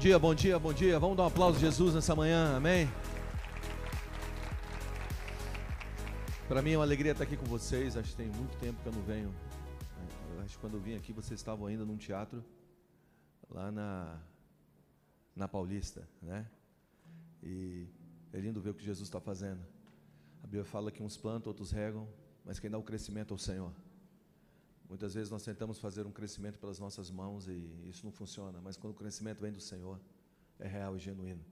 dia, bom dia, bom dia. Vamos dar um aplauso a Jesus nessa manhã, amém? Para mim é uma alegria estar aqui com vocês. Acho que tem muito tempo que eu não venho. Eu acho que quando eu vim aqui vocês estavam ainda num teatro lá na na Paulista, né? E é lindo ver o que Jesus está fazendo. A Bíblia fala que uns plantam, outros regam, mas quem dá o crescimento é o Senhor. Muitas vezes nós tentamos fazer um crescimento pelas nossas mãos e isso não funciona, mas quando o crescimento vem do Senhor, é real e genuíno.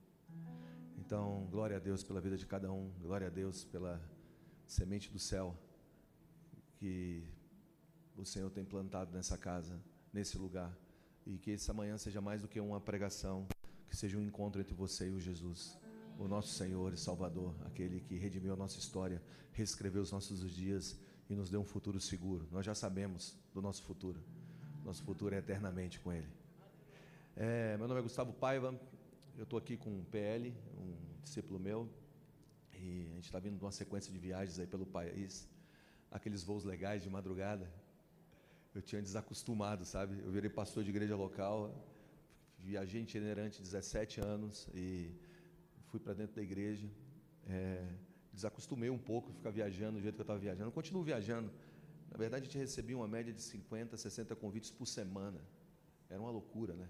Então, glória a Deus pela vida de cada um, glória a Deus pela semente do céu que o Senhor tem plantado nessa casa, nesse lugar. E que essa manhã seja mais do que uma pregação, que seja um encontro entre você e o Jesus, o nosso Senhor e Salvador, aquele que redimiu a nossa história, reescreveu os nossos dias e nos deu um futuro seguro. Nós já sabemos do nosso futuro. Nosso futuro é eternamente com Ele. É, meu nome é Gustavo Paiva. Eu estou aqui com o PL, um discípulo meu, e a gente está vindo de uma sequência de viagens aí pelo país, aqueles voos legais de madrugada. Eu tinha desacostumado, sabe? Eu virei pastor de igreja local, viajei itinerante 17 anos e fui para dentro da igreja. É, desacostumei um pouco ficar viajando do jeito que eu estava viajando. Continuo viajando. Na verdade, a gente recebia uma média de 50, 60 convites por semana. Era uma loucura, né?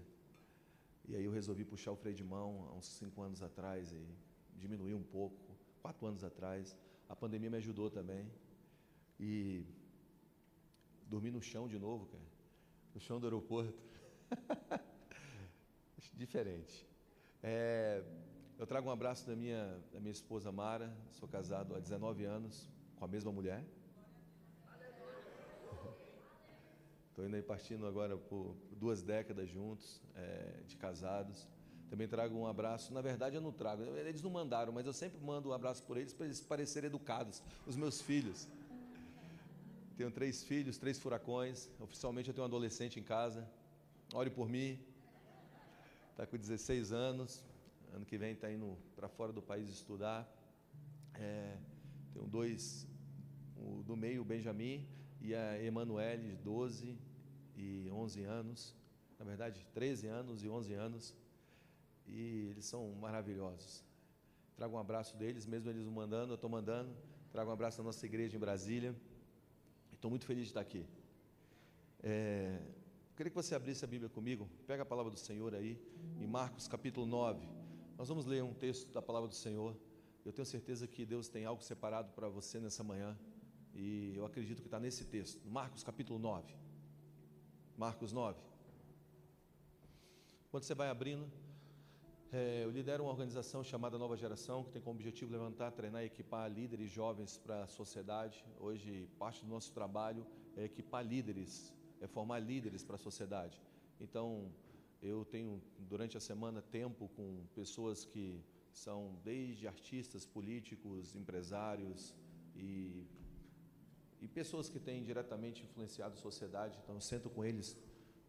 E aí eu resolvi puxar o freio de mão há uns cinco anos atrás e diminuir um pouco, quatro anos atrás. A pandemia me ajudou também. E dormi no chão de novo, cara. No chão do aeroporto. Diferente. É, eu trago um abraço da minha, da minha esposa Mara, sou casado há 19 anos com a mesma mulher. Estou indo aí partindo agora por duas décadas juntos, é, de casados. Também trago um abraço, na verdade eu não trago, eles não mandaram, mas eu sempre mando um abraço por eles para eles parecerem educados, os meus filhos. Tenho três filhos, três furacões, oficialmente eu tenho um adolescente em casa, ore por mim, está com 16 anos, Ano que vem está indo para fora do país estudar. É, tenho dois, o do meio, o Benjamin, e a Emanuele, 12 e 11 anos. Na verdade, 13 anos e 11 anos. E eles são maravilhosos. Trago um abraço deles, mesmo eles mandando, eu estou mandando. Trago um abraço da nossa igreja em Brasília. Estou muito feliz de estar aqui. É, queria que você abrisse a Bíblia comigo. Pega a palavra do Senhor aí, em Marcos capítulo 9. Nós vamos ler um texto da palavra do Senhor. Eu tenho certeza que Deus tem algo separado para você nessa manhã. E eu acredito que está nesse texto, Marcos capítulo 9. Marcos 9. Quando você vai abrindo, é, eu lidero uma organização chamada Nova Geração, que tem como objetivo levantar, treinar e equipar líderes jovens para a sociedade. Hoje, parte do nosso trabalho é equipar líderes, é formar líderes para a sociedade. Então, eu tenho, durante a semana, tempo com pessoas que são desde artistas, políticos, empresários e, e pessoas que têm diretamente influenciado a sociedade. Então, eu sento com eles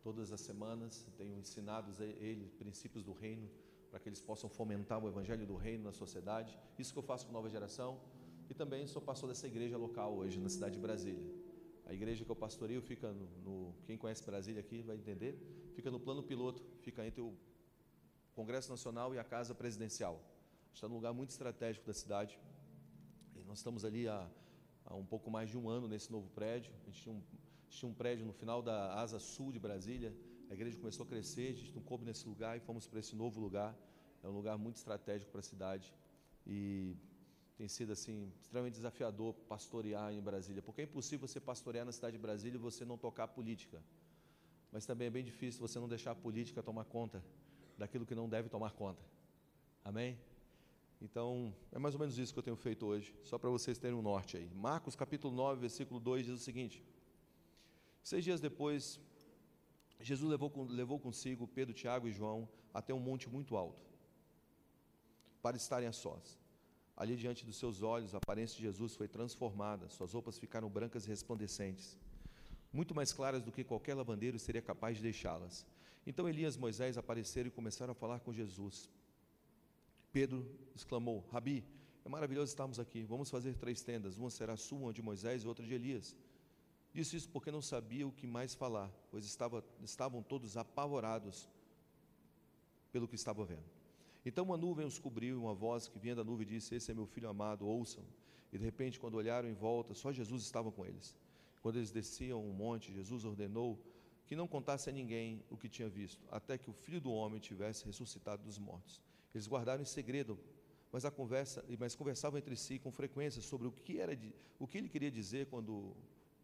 todas as semanas, tenho ensinado a eles princípios do reino para que eles possam fomentar o evangelho do reino na sociedade. Isso que eu faço com Nova Geração. E também sou pastor dessa igreja local hoje, na cidade de Brasília. A igreja que eu pastoreio fica no, no, Quem conhece Brasília aqui vai entender. Fica no plano piloto, fica entre o Congresso Nacional e a Casa Presidencial. Está num lugar muito estratégico da cidade. E nós estamos ali há, há um pouco mais de um ano nesse novo prédio. A gente tinha um, tinha um prédio no final da asa sul de Brasília. A igreja começou a crescer, a gente não coube nesse lugar e fomos para esse novo lugar. É um lugar muito estratégico para a cidade. E tem sido assim extremamente desafiador pastorear em Brasília, porque é impossível você pastorear na cidade de Brasília e você não tocar a política. Mas também é bem difícil você não deixar a política tomar conta daquilo que não deve tomar conta. Amém? Então, é mais ou menos isso que eu tenho feito hoje, só para vocês terem um norte aí. Marcos capítulo 9, versículo 2 diz o seguinte: Seis dias depois, Jesus levou, levou consigo Pedro, Tiago e João até um monte muito alto, para estarem a sós. Ali diante dos seus olhos, a aparência de Jesus foi transformada, suas roupas ficaram brancas e resplandecentes, muito mais claras do que qualquer lavandeiro seria capaz de deixá-las. Então Elias e Moisés apareceram e começaram a falar com Jesus. Pedro exclamou: Rabi, é maravilhoso estarmos aqui. Vamos fazer três tendas: uma será sua, uma de Moisés e outra de Elias. Disse isso porque não sabia o que mais falar, pois estava, estavam todos apavorados. pelo que estavam vendo. Então uma nuvem os cobriu e uma voz que vinha da nuvem disse: Esse é meu filho amado, ouçam. E de repente, quando olharam em volta, só Jesus estava com eles. Quando eles desciam um monte, Jesus ordenou que não contasse a ninguém o que tinha visto, até que o filho do homem tivesse ressuscitado dos mortos. Eles guardaram em segredo, mas, a conversa, mas conversavam entre si com frequência sobre o que, era, o que ele queria dizer quando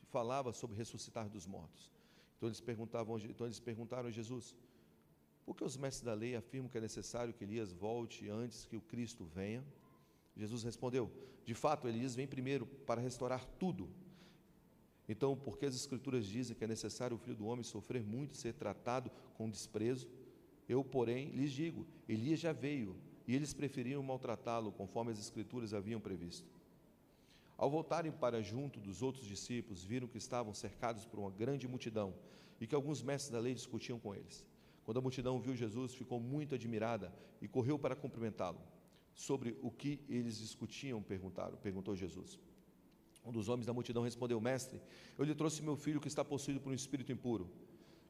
falava sobre ressuscitar dos mortos. Então eles, perguntavam, então eles perguntaram a Jesus: por que os mestres da lei afirmam que é necessário que Elias volte antes que o Cristo venha? Jesus respondeu: De fato, Elias vem primeiro para restaurar tudo. Então, porque as Escrituras dizem que é necessário o filho do homem sofrer muito ser tratado com desprezo, eu, porém, lhes digo: Elias já veio e eles preferiram maltratá-lo, conforme as Escrituras haviam previsto. Ao voltarem para junto dos outros discípulos, viram que estavam cercados por uma grande multidão e que alguns mestres da lei discutiam com eles. Quando a multidão viu Jesus, ficou muito admirada e correu para cumprimentá-lo. Sobre o que eles discutiam, perguntaram, perguntou Jesus. Um dos homens da multidão respondeu: Mestre, eu lhe trouxe meu filho que está possuído por um espírito impuro,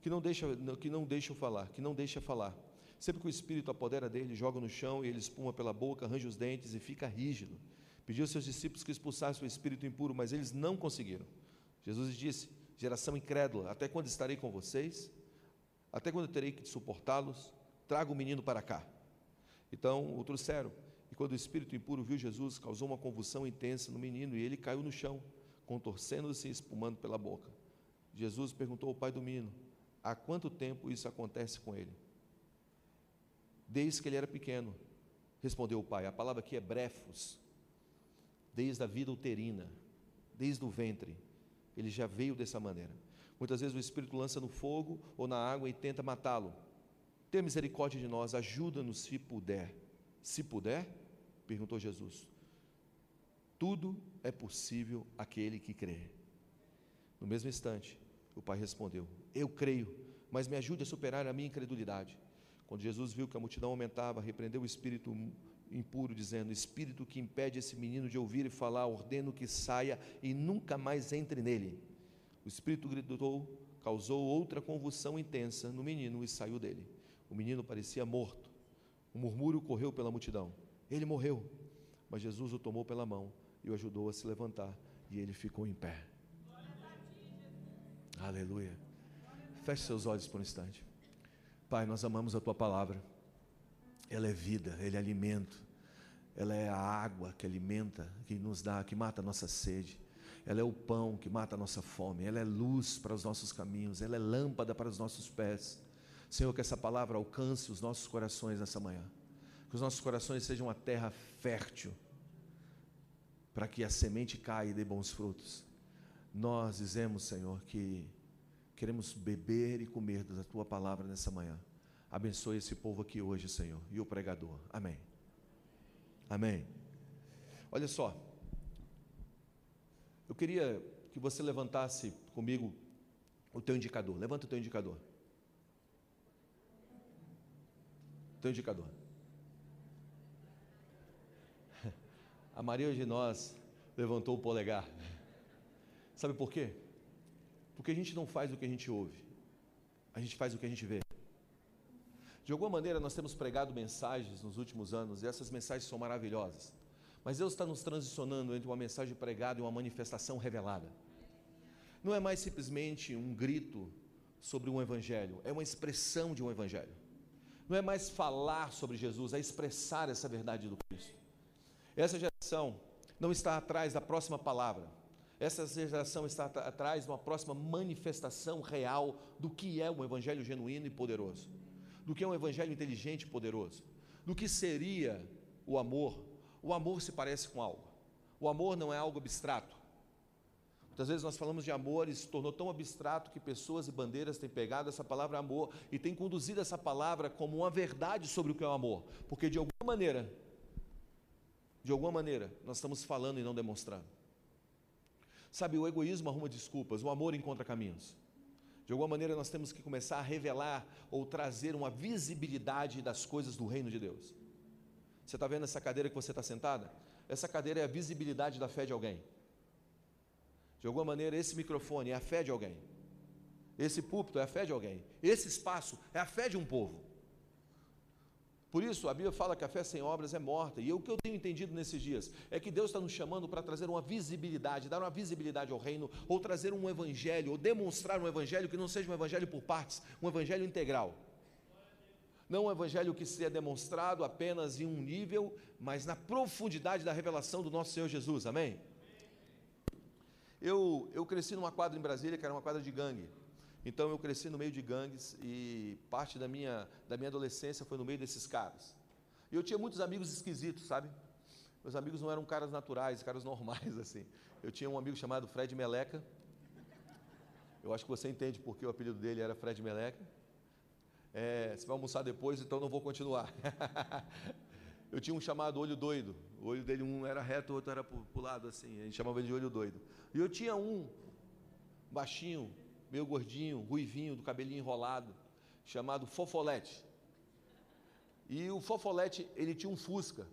que não deixa, que não deixa falar, que não deixa falar. Sempre que o espírito apodera dele, joga no chão e ele espuma pela boca, arranja os dentes e fica rígido. Pediu aos seus discípulos que expulsassem o espírito impuro, mas eles não conseguiram. Jesus disse: Geração incrédula, até quando estarei com vocês? Até quando terei que suportá-los? Traga o menino para cá. Então o trouxeram. E quando o espírito impuro viu Jesus, causou uma convulsão intensa no menino e ele caiu no chão, contorcendo-se e espumando pela boca. Jesus perguntou ao pai do menino: Há quanto tempo isso acontece com ele? Desde que ele era pequeno, respondeu o pai. A palavra aqui é brefos, desde a vida uterina, desde o ventre. Ele já veio dessa maneira. Muitas vezes o Espírito lança no fogo ou na água e tenta matá-lo. Tenha misericórdia de nós, ajuda-nos se puder. Se puder, perguntou Jesus. Tudo é possível aquele que crê. No mesmo instante, o pai respondeu: Eu creio, mas me ajude a superar a minha incredulidade. Quando Jesus viu que a multidão aumentava, repreendeu o espírito impuro, dizendo: Espírito que impede esse menino de ouvir e falar, ordeno que saia e nunca mais entre nele. O espírito gritou, causou outra convulsão intensa no menino e saiu dele. O menino parecia morto. O murmúrio correu pela multidão. Ele morreu. Mas Jesus o tomou pela mão e o ajudou a se levantar, e ele ficou em pé. Aleluia. Feche seus olhos por um instante. Pai, nós amamos a tua palavra. Ela é vida, ela é alimento. Ela é a água que alimenta, que nos dá, que mata a nossa sede ela é o pão que mata a nossa fome, ela é luz para os nossos caminhos, ela é lâmpada para os nossos pés. Senhor, que essa palavra alcance os nossos corações nessa manhã, que os nossos corações sejam uma terra fértil, para que a semente caia e dê bons frutos. Nós dizemos, Senhor, que queremos beber e comer da tua palavra nessa manhã. Abençoe esse povo aqui hoje, Senhor, e o pregador. Amém. Amém. Olha só. Eu queria que você levantasse comigo o teu indicador. Levanta o teu indicador. Teu indicador. A maioria de nós levantou o polegar. Sabe por quê? Porque a gente não faz o que a gente ouve, a gente faz o que a gente vê. De alguma maneira, nós temos pregado mensagens nos últimos anos e essas mensagens são maravilhosas. Mas Deus está nos transicionando entre uma mensagem pregada e uma manifestação revelada. Não é mais simplesmente um grito sobre um evangelho, é uma expressão de um evangelho. Não é mais falar sobre Jesus, é expressar essa verdade do Cristo. Essa geração não está atrás da próxima palavra. Essa geração está atrás de uma próxima manifestação real do que é um evangelho genuíno e poderoso, do que é um evangelho inteligente e poderoso, do que seria o amor o amor se parece com algo. O amor não é algo abstrato. Muitas vezes nós falamos de amor e se tornou tão abstrato que pessoas e bandeiras têm pegado essa palavra amor e têm conduzido essa palavra como uma verdade sobre o que é o amor. Porque de alguma maneira, de alguma maneira, nós estamos falando e não demonstrando. Sabe, o egoísmo arruma desculpas, o amor encontra caminhos. De alguma maneira, nós temos que começar a revelar ou trazer uma visibilidade das coisas do reino de Deus. Você está vendo essa cadeira que você está sentada? Essa cadeira é a visibilidade da fé de alguém. De alguma maneira, esse microfone é a fé de alguém. Esse púlpito é a fé de alguém. Esse espaço é a fé de um povo. Por isso, a Bíblia fala que a fé sem obras é morta. E o que eu tenho entendido nesses dias é que Deus está nos chamando para trazer uma visibilidade, dar uma visibilidade ao reino, ou trazer um evangelho, ou demonstrar um evangelho que não seja um evangelho por partes, um evangelho integral. Não um evangelho que seja demonstrado apenas em um nível, mas na profundidade da revelação do nosso Senhor Jesus. Amém? Eu, eu cresci numa quadra em Brasília que era uma quadra de gangue. Então eu cresci no meio de gangues e parte da minha, da minha adolescência foi no meio desses caras. E eu tinha muitos amigos esquisitos, sabe? Meus amigos não eram caras naturais, caras normais, assim. Eu tinha um amigo chamado Fred Meleca. Eu acho que você entende porque o apelido dele era Fred Meleca. É, você vai almoçar depois, então não vou continuar. eu tinha um chamado Olho Doido. O olho dele, um era reto, o outro era para o lado, assim. A gente chamava ele de Olho Doido. E eu tinha um baixinho, meio gordinho, ruivinho, do cabelinho enrolado, chamado Fofolete. E o Fofolete, ele tinha um Fusca.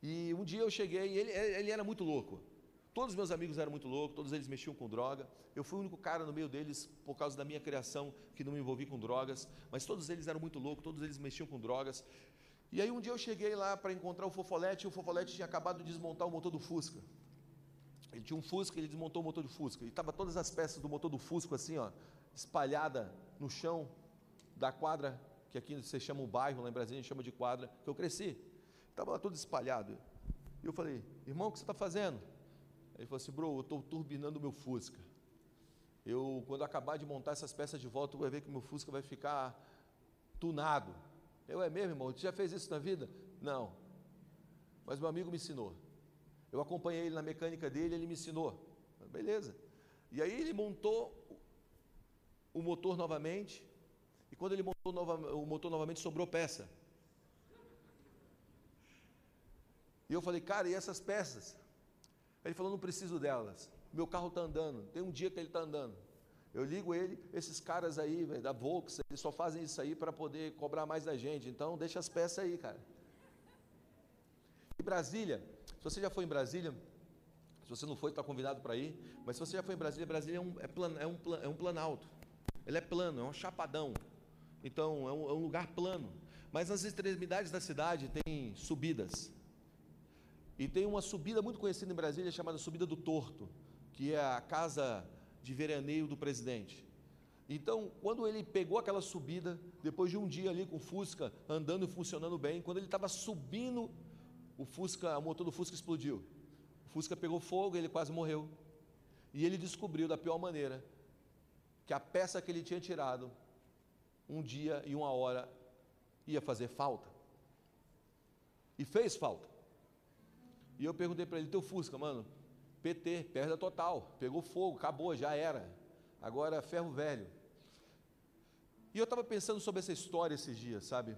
E um dia eu cheguei, e ele, ele era muito louco. Todos os meus amigos eram muito loucos, todos eles mexiam com droga. Eu fui o único cara no meio deles, por causa da minha criação, que não me envolvi com drogas. Mas todos eles eram muito loucos, todos eles mexiam com drogas. E aí um dia eu cheguei lá para encontrar o Fofolete, e o Fofolete tinha acabado de desmontar o motor do Fusca. Ele tinha um Fusca, ele desmontou o motor do Fusca. E estava todas as peças do motor do Fusca assim, ó, espalhada no chão da quadra, que aqui você chama o bairro, lá em Brasília a gente chama de quadra, que eu cresci. Estava lá todo espalhado. E eu falei, irmão, o que você está fazendo? Ele falou assim, bro, eu estou turbinando o meu Fusca. Eu, quando acabar de montar essas peças de volta, vai ver que o meu Fusca vai ficar tunado. Eu, é mesmo, irmão? Você já fez isso na vida? Não. Mas meu amigo me ensinou. Eu acompanhei ele na mecânica dele, ele me ensinou. Beleza. E aí ele montou o motor novamente. E quando ele montou o motor novamente, sobrou peça. E eu falei, cara, e essas peças? Ele falou, não preciso delas. Meu carro está andando. Tem um dia que ele está andando. Eu ligo ele, esses caras aí, véio, da Volks, eles só fazem isso aí para poder cobrar mais da gente. Então, deixa as peças aí, cara. E Brasília, se você já foi em Brasília, se você não foi, está convidado para ir. Mas se você já foi em Brasília, Brasília é um, é, plan, é, um, é um planalto. Ele é plano, é um chapadão. Então, é um, é um lugar plano. Mas nas extremidades da cidade tem subidas. E tem uma subida muito conhecida em Brasília chamada Subida do Torto, que é a casa de veraneio do presidente. Então, quando ele pegou aquela subida, depois de um dia ali com o Fusca andando e funcionando bem, quando ele estava subindo o Fusca, o motor do Fusca explodiu. O Fusca pegou fogo, ele quase morreu. E ele descobriu da pior maneira que a peça que ele tinha tirado um dia e uma hora ia fazer falta. E fez falta. E eu perguntei para ele: "Teu Fusca, mano, PT, perda total, pegou fogo, acabou, já era. Agora ferro velho". E eu estava pensando sobre essa história esses dias, sabe?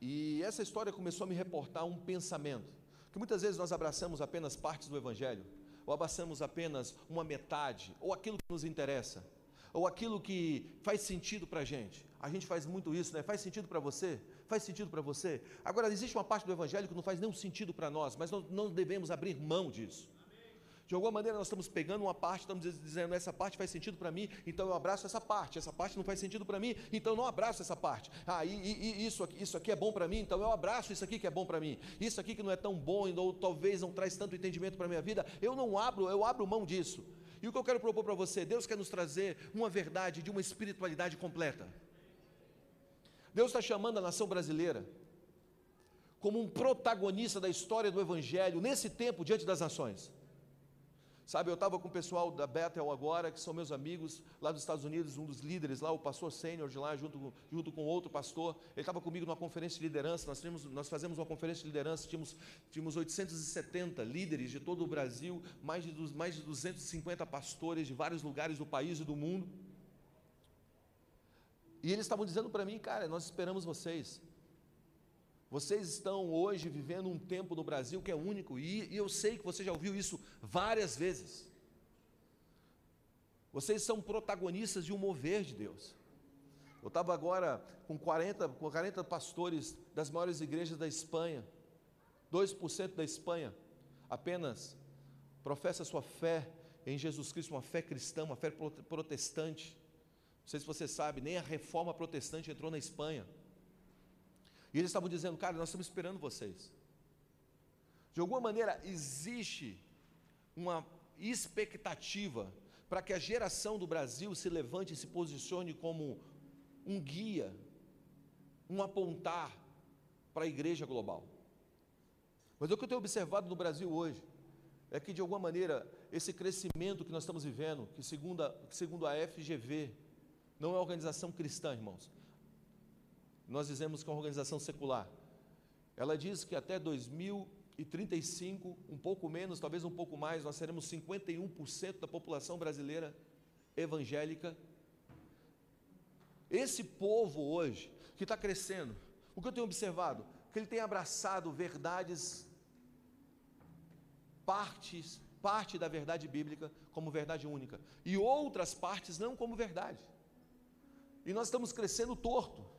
E essa história começou a me reportar um pensamento, que muitas vezes nós abraçamos apenas partes do Evangelho, ou abraçamos apenas uma metade, ou aquilo que nos interessa, ou aquilo que faz sentido para a gente. A gente faz muito isso, né? Faz sentido para você? Faz sentido para você? Agora, existe uma parte do Evangelho que não faz nenhum sentido para nós, mas não devemos abrir mão disso. De alguma maneira nós estamos pegando uma parte, estamos dizendo essa parte faz sentido para mim, então eu abraço essa parte. Essa parte não faz sentido para mim, então eu não abraço essa parte. Ah, e, e isso, aqui, isso aqui é bom para mim, então eu abraço isso aqui que é bom para mim. Isso aqui que não é tão bom, ou talvez não traz tanto entendimento para minha vida, eu não abro, eu abro mão disso. E o que eu quero propor para você, Deus quer nos trazer uma verdade de uma espiritualidade completa. Deus está chamando a nação brasileira como um protagonista da história do Evangelho nesse tempo diante das nações. Sabe, eu estava com o pessoal da Bethel agora, que são meus amigos lá dos Estados Unidos, um dos líderes lá, o pastor sênior de lá, junto, junto com outro pastor. Ele estava comigo numa conferência de liderança. Nós, tínhamos, nós fazemos uma conferência de liderança, tínhamos, tínhamos 870 líderes de todo o Brasil, mais de, mais de 250 pastores de vários lugares do país e do mundo. E eles estavam dizendo para mim, cara, nós esperamos vocês. Vocês estão hoje vivendo um tempo no Brasil que é único, e, e eu sei que você já ouviu isso várias vezes. Vocês são protagonistas de um mover de Deus. Eu estava agora com 40, com 40 pastores das maiores igrejas da Espanha, 2% da Espanha apenas professa sua fé em Jesus Cristo, uma fé cristã, uma fé protestante. Não sei se você sabe, nem a reforma protestante entrou na Espanha. E eles estavam dizendo, cara, nós estamos esperando vocês. De alguma maneira, existe uma expectativa para que a geração do Brasil se levante e se posicione como um guia, um apontar para a igreja global. Mas o que eu tenho observado no Brasil hoje é que, de alguma maneira, esse crescimento que nós estamos vivendo, que segundo a, segundo a FGV, não é organização cristã, irmãos. Nós dizemos que é uma organização secular. Ela diz que até 2035, um pouco menos, talvez um pouco mais, nós seremos 51% da população brasileira evangélica. Esse povo hoje, que está crescendo, o que eu tenho observado? Que ele tem abraçado verdades, partes, parte da verdade bíblica como verdade única, e outras partes não como verdade. E nós estamos crescendo torto.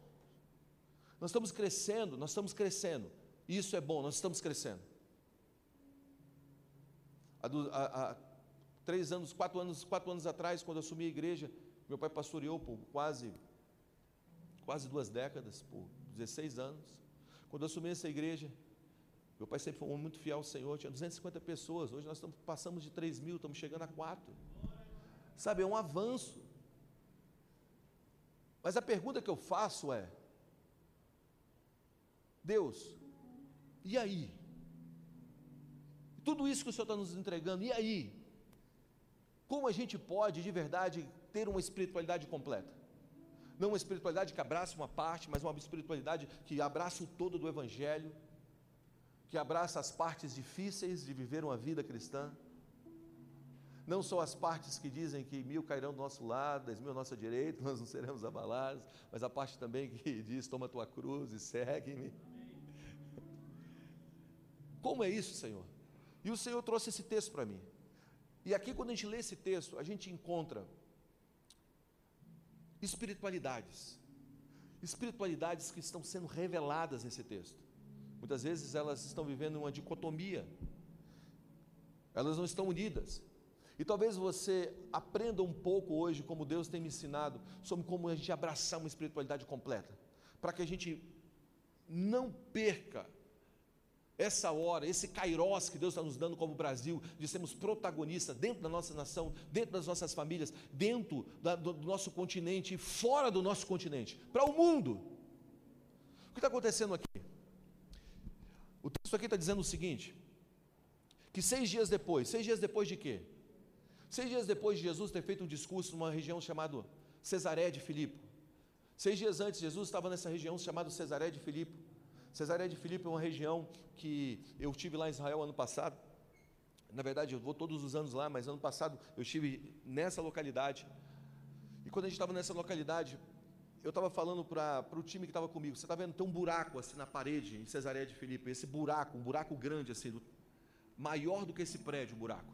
Nós estamos crescendo, nós estamos crescendo. Isso é bom, nós estamos crescendo. Há, há, há, três anos, quatro anos, quatro anos atrás, quando eu assumi a igreja, meu pai pastoreou por quase, quase duas décadas, por 16 anos. Quando eu assumi essa igreja, meu pai sempre foi um muito fiel ao Senhor, tinha 250 pessoas, hoje nós estamos, passamos de 3 mil, estamos chegando a 4. Sabe, é um avanço. Mas a pergunta que eu faço é: Deus, e aí? Tudo isso que o Senhor está nos entregando, e aí? Como a gente pode de verdade ter uma espiritualidade completa? Não uma espiritualidade que abraça uma parte, mas uma espiritualidade que abraça o todo do Evangelho, que abraça as partes difíceis de viver uma vida cristã. Não só as partes que dizem que mil cairão do nosso lado, dez mil à nossa direita, nós não seremos abalados, mas a parte também que diz: toma tua cruz e segue-me. Como é isso, Senhor? E o Senhor trouxe esse texto para mim. E aqui, quando a gente lê esse texto, a gente encontra espiritualidades. Espiritualidades que estão sendo reveladas nesse texto. Muitas vezes elas estão vivendo uma dicotomia. Elas não estão unidas. E talvez você aprenda um pouco hoje, como Deus tem me ensinado, sobre como a gente abraçar uma espiritualidade completa. Para que a gente não perca essa hora, esse kairós que Deus está nos dando como Brasil, de sermos protagonistas dentro da nossa nação, dentro das nossas famílias, dentro da, do, do nosso continente e fora do nosso continente, para o mundo. O que está acontecendo aqui? O texto aqui está dizendo o seguinte: que seis dias depois, seis dias depois de quê? Seis dias depois de Jesus ter feito um discurso numa região chamada Cesaré de Filipe. Seis dias antes, Jesus estava nessa região chamada Cesaré de Filipe. Cesaré de Filipe é uma região que eu tive lá em Israel ano passado. Na verdade, eu vou todos os anos lá, mas ano passado eu estive nessa localidade. E quando a gente estava nessa localidade, eu estava falando para o time que estava comigo, você está vendo, tem um buraco assim na parede em Cesareia de Filipe, esse buraco, um buraco grande assim, do, maior do que esse prédio, o buraco.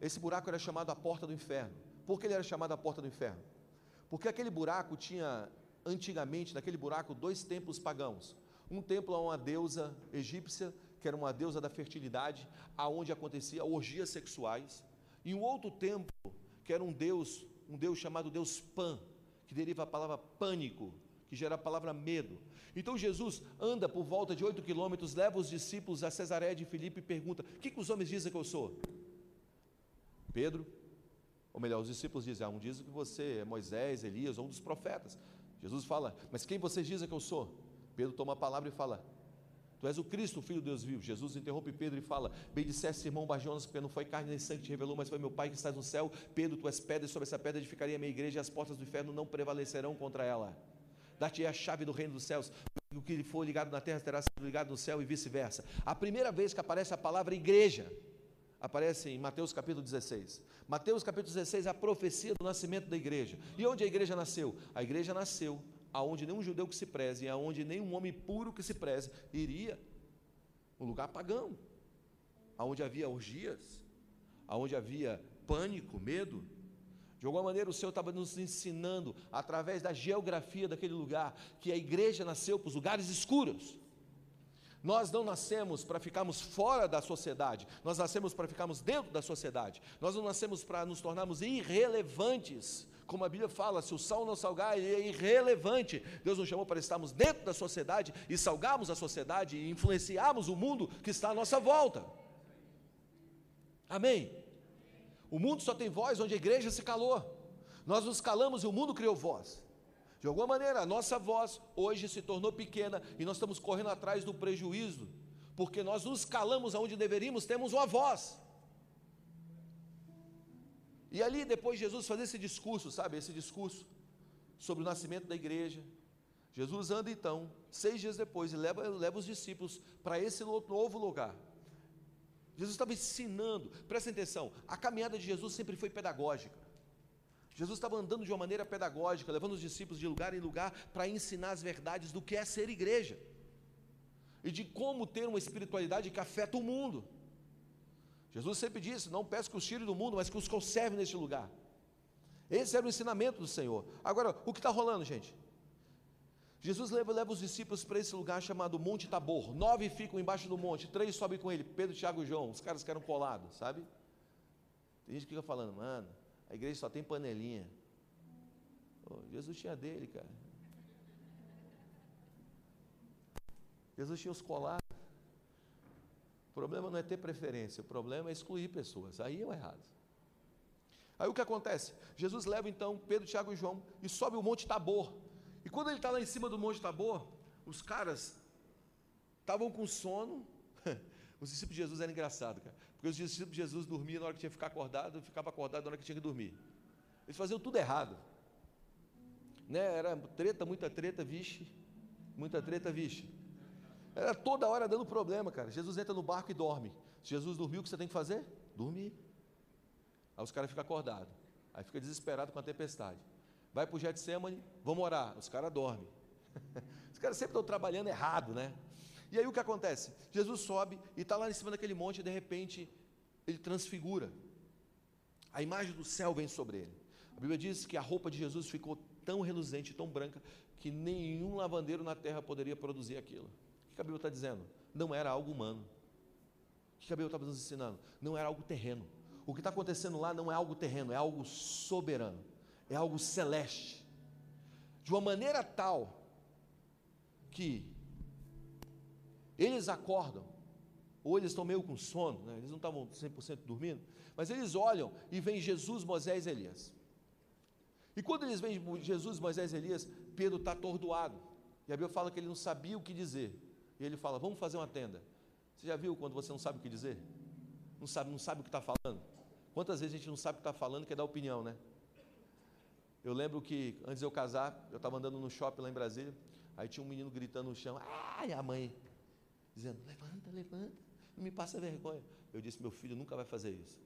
Esse buraco era chamado a porta do inferno. Por que ele era chamado a porta do inferno? Porque aquele buraco tinha, antigamente, naquele buraco, dois templos pagãos. Um templo a uma deusa egípcia, que era uma deusa da fertilidade, aonde acontecia orgias sexuais, e um outro templo, que era um deus, um deus chamado Deus Pan, que deriva a palavra pânico, que gera a palavra medo. Então Jesus anda por volta de oito quilômetros, leva os discípulos a Cesareia de Filipe e pergunta: O que, que os homens dizem que eu sou? Pedro, ou melhor, os discípulos dizem: Ah, um diz que você é Moisés, Elias ou um dos profetas. Jesus fala: Mas quem vocês dizem que eu sou? Pedro toma a palavra e fala: Tu és o Cristo, o Filho de Deus vivo. Jesus interrompe Pedro e fala: Bem disseste, irmão Barjonas, porque não foi carne nem sangue que te revelou, mas foi meu Pai que está no céu. Pedro, tu és pedra, e sobre essa pedra edificaria a minha igreja, e as portas do inferno não prevalecerão contra ela. Dar-te a chave do reino dos céus. O que for ligado na terra terá sido ligado no céu e vice-versa. A primeira vez que aparece a palavra igreja aparece em Mateus capítulo 16. Mateus capítulo 16 é a profecia do nascimento da igreja. E onde a igreja nasceu? A igreja nasceu aonde nenhum judeu que se preze, aonde nenhum homem puro que se preze iria, um lugar pagão, aonde havia orgias, aonde havia pânico, medo. De alguma maneira, o Senhor estava nos ensinando, através da geografia daquele lugar, que a igreja nasceu para os lugares escuros. Nós não nascemos para ficarmos fora da sociedade, nós nascemos para ficarmos dentro da sociedade. Nós não nascemos para nos tornarmos irrelevantes. Como a Bíblia fala, se o sal não salgar, ele é irrelevante. Deus nos chamou para estarmos dentro da sociedade e salgarmos a sociedade e influenciarmos o mundo que está à nossa volta. Amém? O mundo só tem voz onde a igreja se calou. Nós nos calamos e o mundo criou voz. De alguma maneira, a nossa voz hoje se tornou pequena e nós estamos correndo atrás do prejuízo, porque nós nos calamos aonde deveríamos, temos uma voz. E ali, depois de Jesus fazer esse discurso, sabe, esse discurso sobre o nascimento da igreja, Jesus anda então, seis dias depois, e leva, leva os discípulos para esse novo lugar. Jesus estava ensinando, presta atenção, a caminhada de Jesus sempre foi pedagógica. Jesus estava andando de uma maneira pedagógica, levando os discípulos de lugar em lugar para ensinar as verdades do que é ser igreja e de como ter uma espiritualidade que afeta o mundo. Jesus sempre disse: Não peço que os tire do mundo, mas que os conserve neste lugar. Esse era o ensinamento do Senhor. Agora, o que está rolando, gente? Jesus leva, leva os discípulos para esse lugar chamado Monte Tabor. Nove ficam embaixo do monte, três sobem com ele: Pedro, Tiago e João. Os caras eram colados, sabe? Tem gente que fica falando, mano, a igreja só tem panelinha. Oh, Jesus tinha dele, cara. Jesus tinha os colados. O problema não é ter preferência, o problema é excluir pessoas. Aí é o errado. Aí o que acontece? Jesus leva então Pedro, Tiago e João e sobe o Monte Tabor. E quando ele está lá em cima do Monte Tabor, os caras estavam com sono. Os discípulos de Jesus eram engraçados, cara. Porque os discípulos de Jesus dormiam na hora que tinha que ficar acordado, ficava acordado na hora que tinha que dormir. Eles faziam tudo errado. Né? Era treta, muita treta, vixe. Muita treta, vixe. Era toda hora dando problema, cara. Jesus entra no barco e dorme. Se Jesus dormiu, o que você tem que fazer? Dormir. Aí os caras ficam acordados. Aí fica desesperado com a tempestade. Vai para o Getsemane, vamos orar. Os caras dormem. Os caras sempre estão trabalhando errado, né? E aí o que acontece? Jesus sobe e está lá em cima daquele monte e de repente ele transfigura. A imagem do céu vem sobre ele. A Bíblia diz que a roupa de Jesus ficou tão reluzente, tão branca, que nenhum lavandeiro na terra poderia produzir aquilo. Que a Bíblia está dizendo? Não era algo humano. O que a Bíblia está nos ensinando? Não era algo terreno. O que está acontecendo lá não é algo terreno, é algo soberano, é algo celeste. De uma maneira tal que eles acordam, ou eles estão meio com sono, né? eles não estavam 100% dormindo, mas eles olham e vêm Jesus, Moisés e Elias. E quando eles veem Jesus, Moisés e Elias, Pedro está atordoado. E a Bíblia fala que ele não sabia o que dizer. E ele fala: Vamos fazer uma tenda. Você já viu quando você não sabe o que dizer? Não sabe, não sabe o que está falando? Quantas vezes a gente não sabe o que está falando e quer dar opinião, né? Eu lembro que antes de eu casar, eu estava andando no shopping lá em Brasília, aí tinha um menino gritando no chão, ai, a mãe, dizendo: levanta, levanta, não me passa vergonha. Eu disse: meu filho nunca vai fazer isso.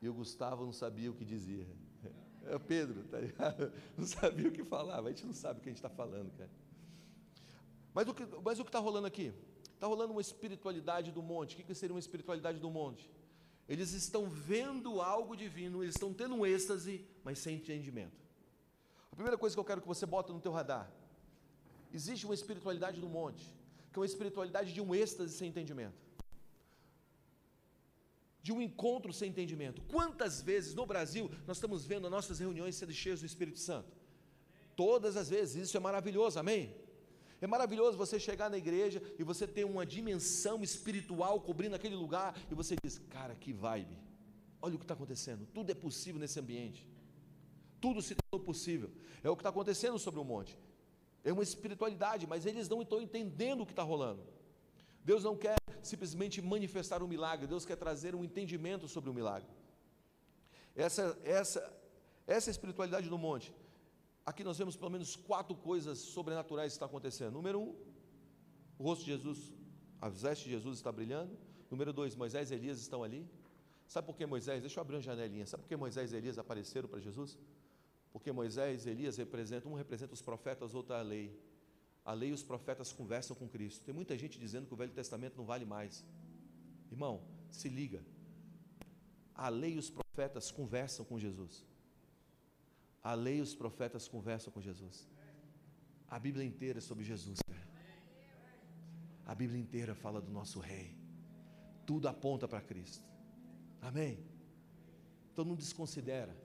E o Gustavo não sabia o que dizia. É o Pedro, tá ligado? Não sabia o que falava. A gente não sabe o que a gente está falando, cara. Mas o que está rolando aqui? Está rolando uma espiritualidade do monte. O que seria uma espiritualidade do monte? Eles estão vendo algo divino, eles estão tendo um êxtase, mas sem entendimento. A primeira coisa que eu quero que você bota no teu radar, existe uma espiritualidade do monte que é uma espiritualidade de um êxtase sem entendimento. De um encontro sem entendimento. Quantas vezes no Brasil nós estamos vendo nossas reuniões sendo cheias do Espírito Santo? Todas as vezes, isso é maravilhoso, amém? É maravilhoso você chegar na igreja e você ter uma dimensão espiritual cobrindo aquele lugar e você diz: Cara, que vibe! Olha o que está acontecendo. Tudo é possível nesse ambiente. Tudo se tornou possível. É o que está acontecendo sobre o monte é uma espiritualidade, mas eles não estão entendendo o que está rolando. Deus não quer simplesmente manifestar um milagre, Deus quer trazer um entendimento sobre o milagre. Essa, essa, essa espiritualidade do monte. Aqui nós vemos pelo menos quatro coisas sobrenaturais que estão acontecendo. Número um, o rosto de Jesus, a veste de Jesus está brilhando. Número dois, Moisés e Elias estão ali. Sabe por que Moisés? Deixa eu abrir uma janelinha. Sabe por que Moisés e Elias apareceram para Jesus? Porque Moisés e Elias representam, um representa os profetas, outro a lei. A lei e os profetas conversam com Cristo. Tem muita gente dizendo que o Velho Testamento não vale mais. Irmão, se liga. A lei e os profetas conversam com Jesus. A lei e os profetas conversam com Jesus. A Bíblia inteira é sobre Jesus, a Bíblia inteira fala do nosso Rei. Tudo aponta para Cristo. Amém? Então não desconsidera.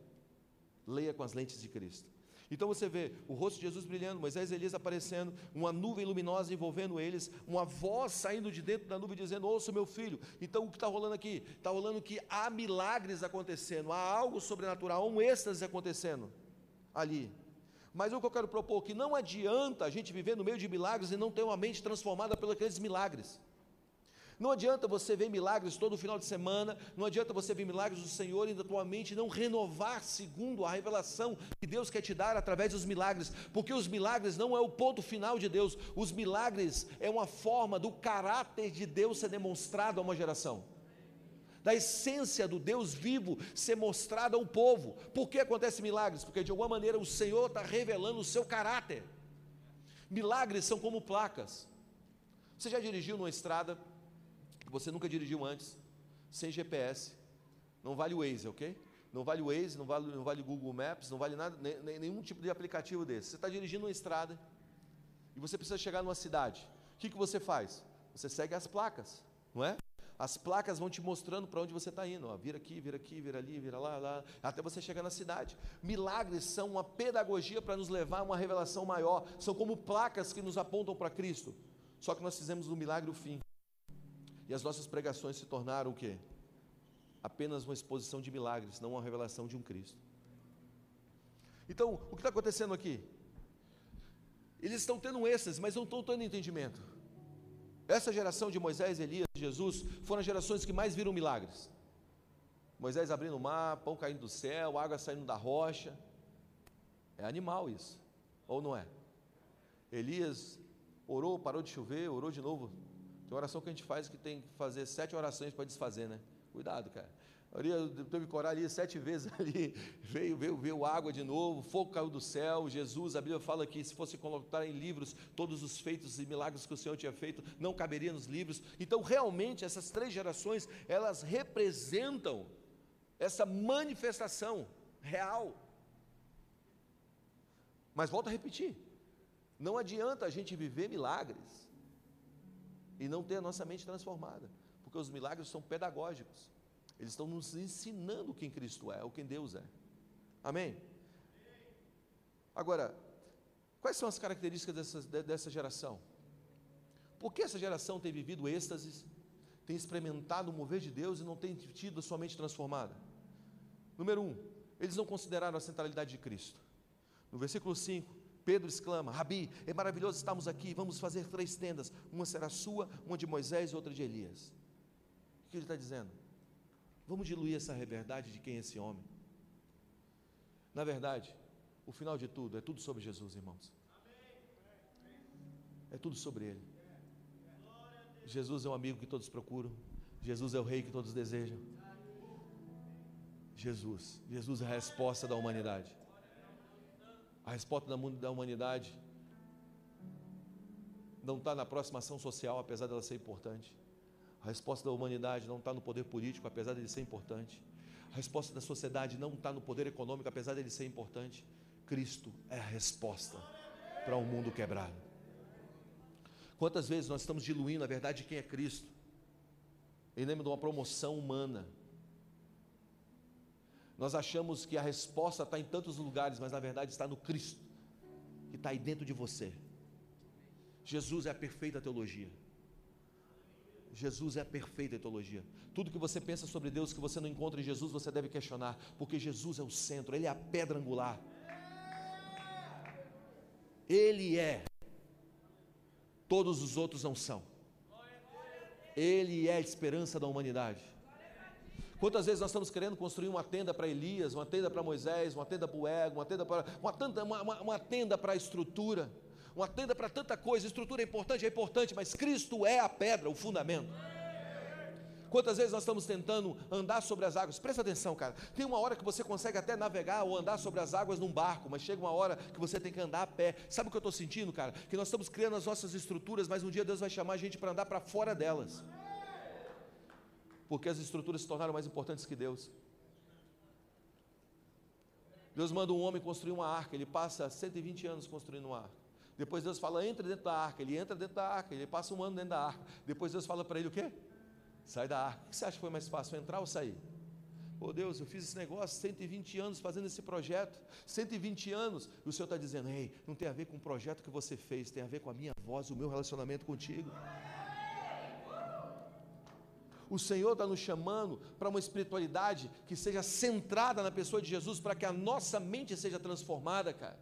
Leia com as lentes de Cristo. Então você vê o rosto de Jesus brilhando, Moisés e Elias aparecendo, uma nuvem luminosa envolvendo eles, uma voz saindo de dentro da nuvem dizendo: Ouça, meu filho. Então o que está rolando aqui? Está rolando que há milagres acontecendo, há algo sobrenatural, há um êxtase acontecendo ali. Mas o que eu quero propor que não adianta a gente viver no meio de milagres e não ter uma mente transformada pelos aqueles milagres. Não adianta você ver milagres todo final de semana, não adianta você ver milagres do Senhor e da tua mente não renovar segundo a revelação que Deus quer te dar através dos milagres, porque os milagres não é o ponto final de Deus, os milagres é uma forma do caráter de Deus ser demonstrado a uma geração da essência do Deus vivo ser mostrada ao povo. Por que acontece milagres? Porque de alguma maneira o Senhor está revelando o seu caráter. Milagres são como placas. Você já dirigiu numa estrada que você nunca dirigiu antes, sem GPS? Não vale o Waze, ok? Não vale o Waze, não vale, não vale Google Maps, não vale nada, nem, nenhum tipo de aplicativo desse. Você está dirigindo uma estrada e você precisa chegar numa cidade. O que, que você faz? Você segue as placas, não é? As placas vão te mostrando para onde você está indo. Ó, vira aqui, vira aqui, vira ali, vira lá, lá, até você chegar na cidade. Milagres são uma pedagogia para nos levar a uma revelação maior. São como placas que nos apontam para Cristo. Só que nós fizemos do milagre o fim. E as nossas pregações se tornaram o quê? Apenas uma exposição de milagres, não uma revelação de um Cristo. Então, o que está acontecendo aqui? Eles estão tendo êxtase, mas não estão tendo entendimento. Essa geração de Moisés, Elias e Jesus foram as gerações que mais viram milagres. Moisés abrindo o mar, pão caindo do céu, água saindo da rocha. É animal isso, ou não é? Elias orou, parou de chover, orou de novo. Tem oração que a gente faz que tem que fazer sete orações para desfazer, né? Cuidado, cara. Maria teve orar ali sete vezes ali, veio, veio, veio água de novo, fogo caiu do céu, Jesus, a Bíblia fala que se fosse colocar em livros todos os feitos e milagres que o Senhor tinha feito, não caberia nos livros. Então, realmente, essas três gerações, elas representam essa manifestação real. Mas volto a repetir, não adianta a gente viver milagres e não ter a nossa mente transformada, porque os milagres são pedagógicos. Eles estão nos ensinando quem Cristo é, ou quem Deus é. Amém? Agora, quais são as características dessa, dessa geração? Por que essa geração tem vivido êxtases, tem experimentado o mover de Deus e não tem tido a sua mente transformada? Número um, eles não consideraram a centralidade de Cristo. No versículo 5, Pedro exclama: Rabi, é maravilhoso estarmos aqui, vamos fazer três tendas: uma será sua, uma de Moisés e outra de Elias. O que ele está dizendo? Vamos diluir essa verdade de quem é esse homem. Na verdade, o final de tudo é tudo sobre Jesus, irmãos. É tudo sobre Ele. Jesus é um amigo que todos procuram. Jesus é o rei que todos desejam. Jesus. Jesus é a resposta da humanidade. A resposta da humanidade não está na próxima ação social, apesar dela ser importante. A resposta da humanidade não está no poder político, apesar dele ser importante. A resposta da sociedade não está no poder econômico, apesar dele ser importante. Cristo é a resposta para um mundo quebrado. Quantas vezes nós estamos diluindo a verdade de quem é Cristo? Em nome de uma promoção humana. Nós achamos que a resposta está em tantos lugares, mas na verdade está no Cristo, que está aí dentro de você. Jesus é a perfeita teologia. Jesus é a perfeita teologia. Tudo que você pensa sobre Deus que você não encontra em Jesus, você deve questionar, porque Jesus é o centro, Ele é a pedra angular. Ele é. Todos os outros não são. Ele é a esperança da humanidade. Quantas vezes nós estamos querendo construir uma tenda para Elias, uma tenda para Moisés, uma tenda para o ego, uma tenda para uma, uma, uma tenda para a estrutura uma tenda para tanta coisa, estrutura é importante, é importante, mas Cristo é a pedra, o fundamento. Quantas vezes nós estamos tentando andar sobre as águas? Presta atenção, cara. Tem uma hora que você consegue até navegar ou andar sobre as águas num barco, mas chega uma hora que você tem que andar a pé. Sabe o que eu estou sentindo, cara? Que nós estamos criando as nossas estruturas, mas um dia Deus vai chamar a gente para andar para fora delas. Porque as estruturas se tornaram mais importantes que Deus. Deus manda um homem construir uma arca, ele passa 120 anos construindo uma arca. Depois Deus fala, entra dentro da arca. Ele entra dentro da arca, ele passa um ano dentro da arca. Depois Deus fala para ele o quê? Sai da arca. O que você acha que foi mais fácil, entrar ou sair? Oh Deus, eu fiz esse negócio 120 anos fazendo esse projeto, 120 anos, e o Senhor está dizendo, ei, não tem a ver com o projeto que você fez, tem a ver com a minha voz, o meu relacionamento contigo. O Senhor está nos chamando para uma espiritualidade que seja centrada na pessoa de Jesus, para que a nossa mente seja transformada, cara.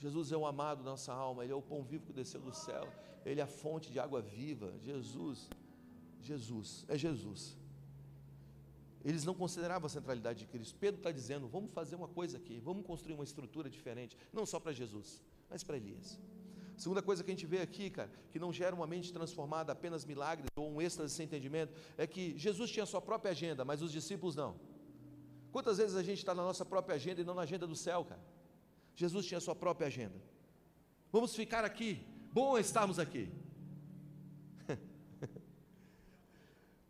Jesus é o amado da nossa alma, Ele é o pão vivo que desceu do céu, Ele é a fonte de água viva. Jesus, Jesus, é Jesus. Eles não consideravam a centralidade de Cristo. Pedro está dizendo: vamos fazer uma coisa aqui, vamos construir uma estrutura diferente, não só para Jesus, mas para Elias. Segunda coisa que a gente vê aqui, cara, que não gera uma mente transformada, apenas milagres ou um êxtase sem entendimento, é que Jesus tinha a sua própria agenda, mas os discípulos não. Quantas vezes a gente está na nossa própria agenda e não na agenda do céu, cara? Jesus tinha sua própria agenda. Vamos ficar aqui, bom estarmos aqui.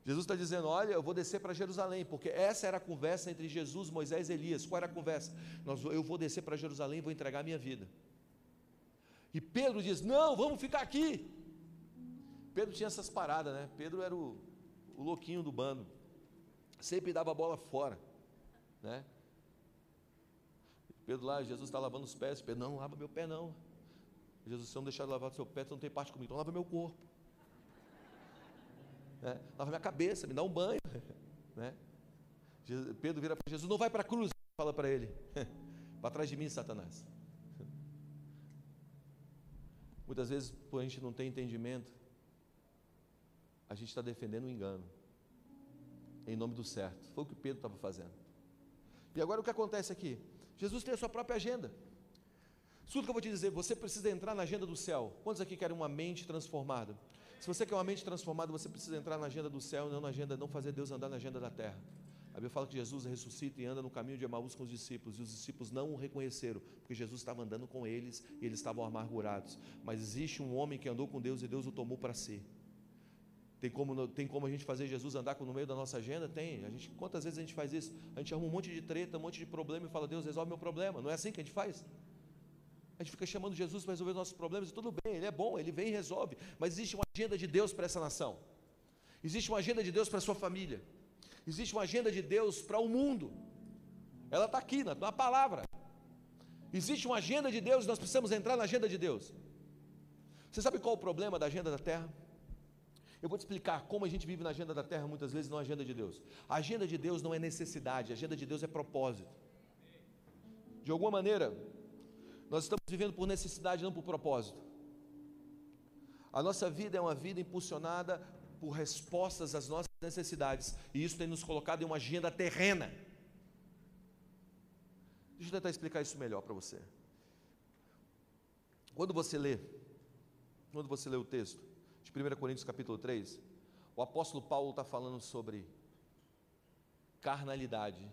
Jesus está dizendo: Olha, eu vou descer para Jerusalém, porque essa era a conversa entre Jesus, Moisés e Elias. Qual era a conversa? Nós, eu vou descer para Jerusalém e vou entregar a minha vida. E Pedro diz: Não, vamos ficar aqui. Pedro tinha essas paradas, né? Pedro era o, o louquinho do bando, sempre dava a bola fora, né? Pedro lá, Jesus está lavando os pés. Pedro, não, lava meu pé não. Jesus, se eu não deixar de lavar o seu pé, você não tem parte comigo. Então lava meu corpo. Né? Lava minha cabeça, me dá um banho. Né? Pedro vira para Jesus, não vai para a cruz, fala para ele. para trás de mim, Satanás. Muitas vezes, por a gente não ter entendimento, a gente está defendendo o um engano, em nome do certo. Foi o que Pedro estava fazendo. E agora o que acontece aqui? Jesus tem a sua própria agenda. Tudo que eu vou te dizer, você precisa entrar na agenda do céu. Quantos aqui querem uma mente transformada? Se você quer uma mente transformada, você precisa entrar na agenda do céu, não na agenda, não fazer Deus andar na agenda da terra. A Bíblia fala que Jesus ressuscita e anda no caminho de Emaús com os discípulos, e os discípulos não o reconheceram, porque Jesus estava andando com eles e eles estavam amargurados. Mas existe um homem que andou com Deus e Deus o tomou para si. Tem como, tem como a gente fazer Jesus andar no meio da nossa agenda? Tem. A gente, quantas vezes a gente faz isso? A gente arruma um monte de treta, um monte de problema e fala, Deus, resolve meu problema. Não é assim que a gente faz? A gente fica chamando Jesus para resolver nossos problemas e tudo bem, Ele é bom, Ele vem e resolve. Mas existe uma agenda de Deus para essa nação. Existe uma agenda de Deus para a sua família. Existe uma agenda de Deus para o mundo. Ela está aqui na, na palavra. Existe uma agenda de Deus, nós precisamos entrar na agenda de Deus. Você sabe qual o problema da agenda da terra? Eu vou te explicar como a gente vive na agenda da terra muitas vezes, não a agenda de Deus. A agenda de Deus não é necessidade, a agenda de Deus é propósito. De alguma maneira, nós estamos vivendo por necessidade, não por propósito. A nossa vida é uma vida impulsionada por respostas às nossas necessidades, e isso tem nos colocado em uma agenda terrena. Deixa eu tentar explicar isso melhor para você. Quando você lê, quando você lê o texto, de 1 Coríntios capítulo 3, o apóstolo Paulo está falando sobre carnalidade,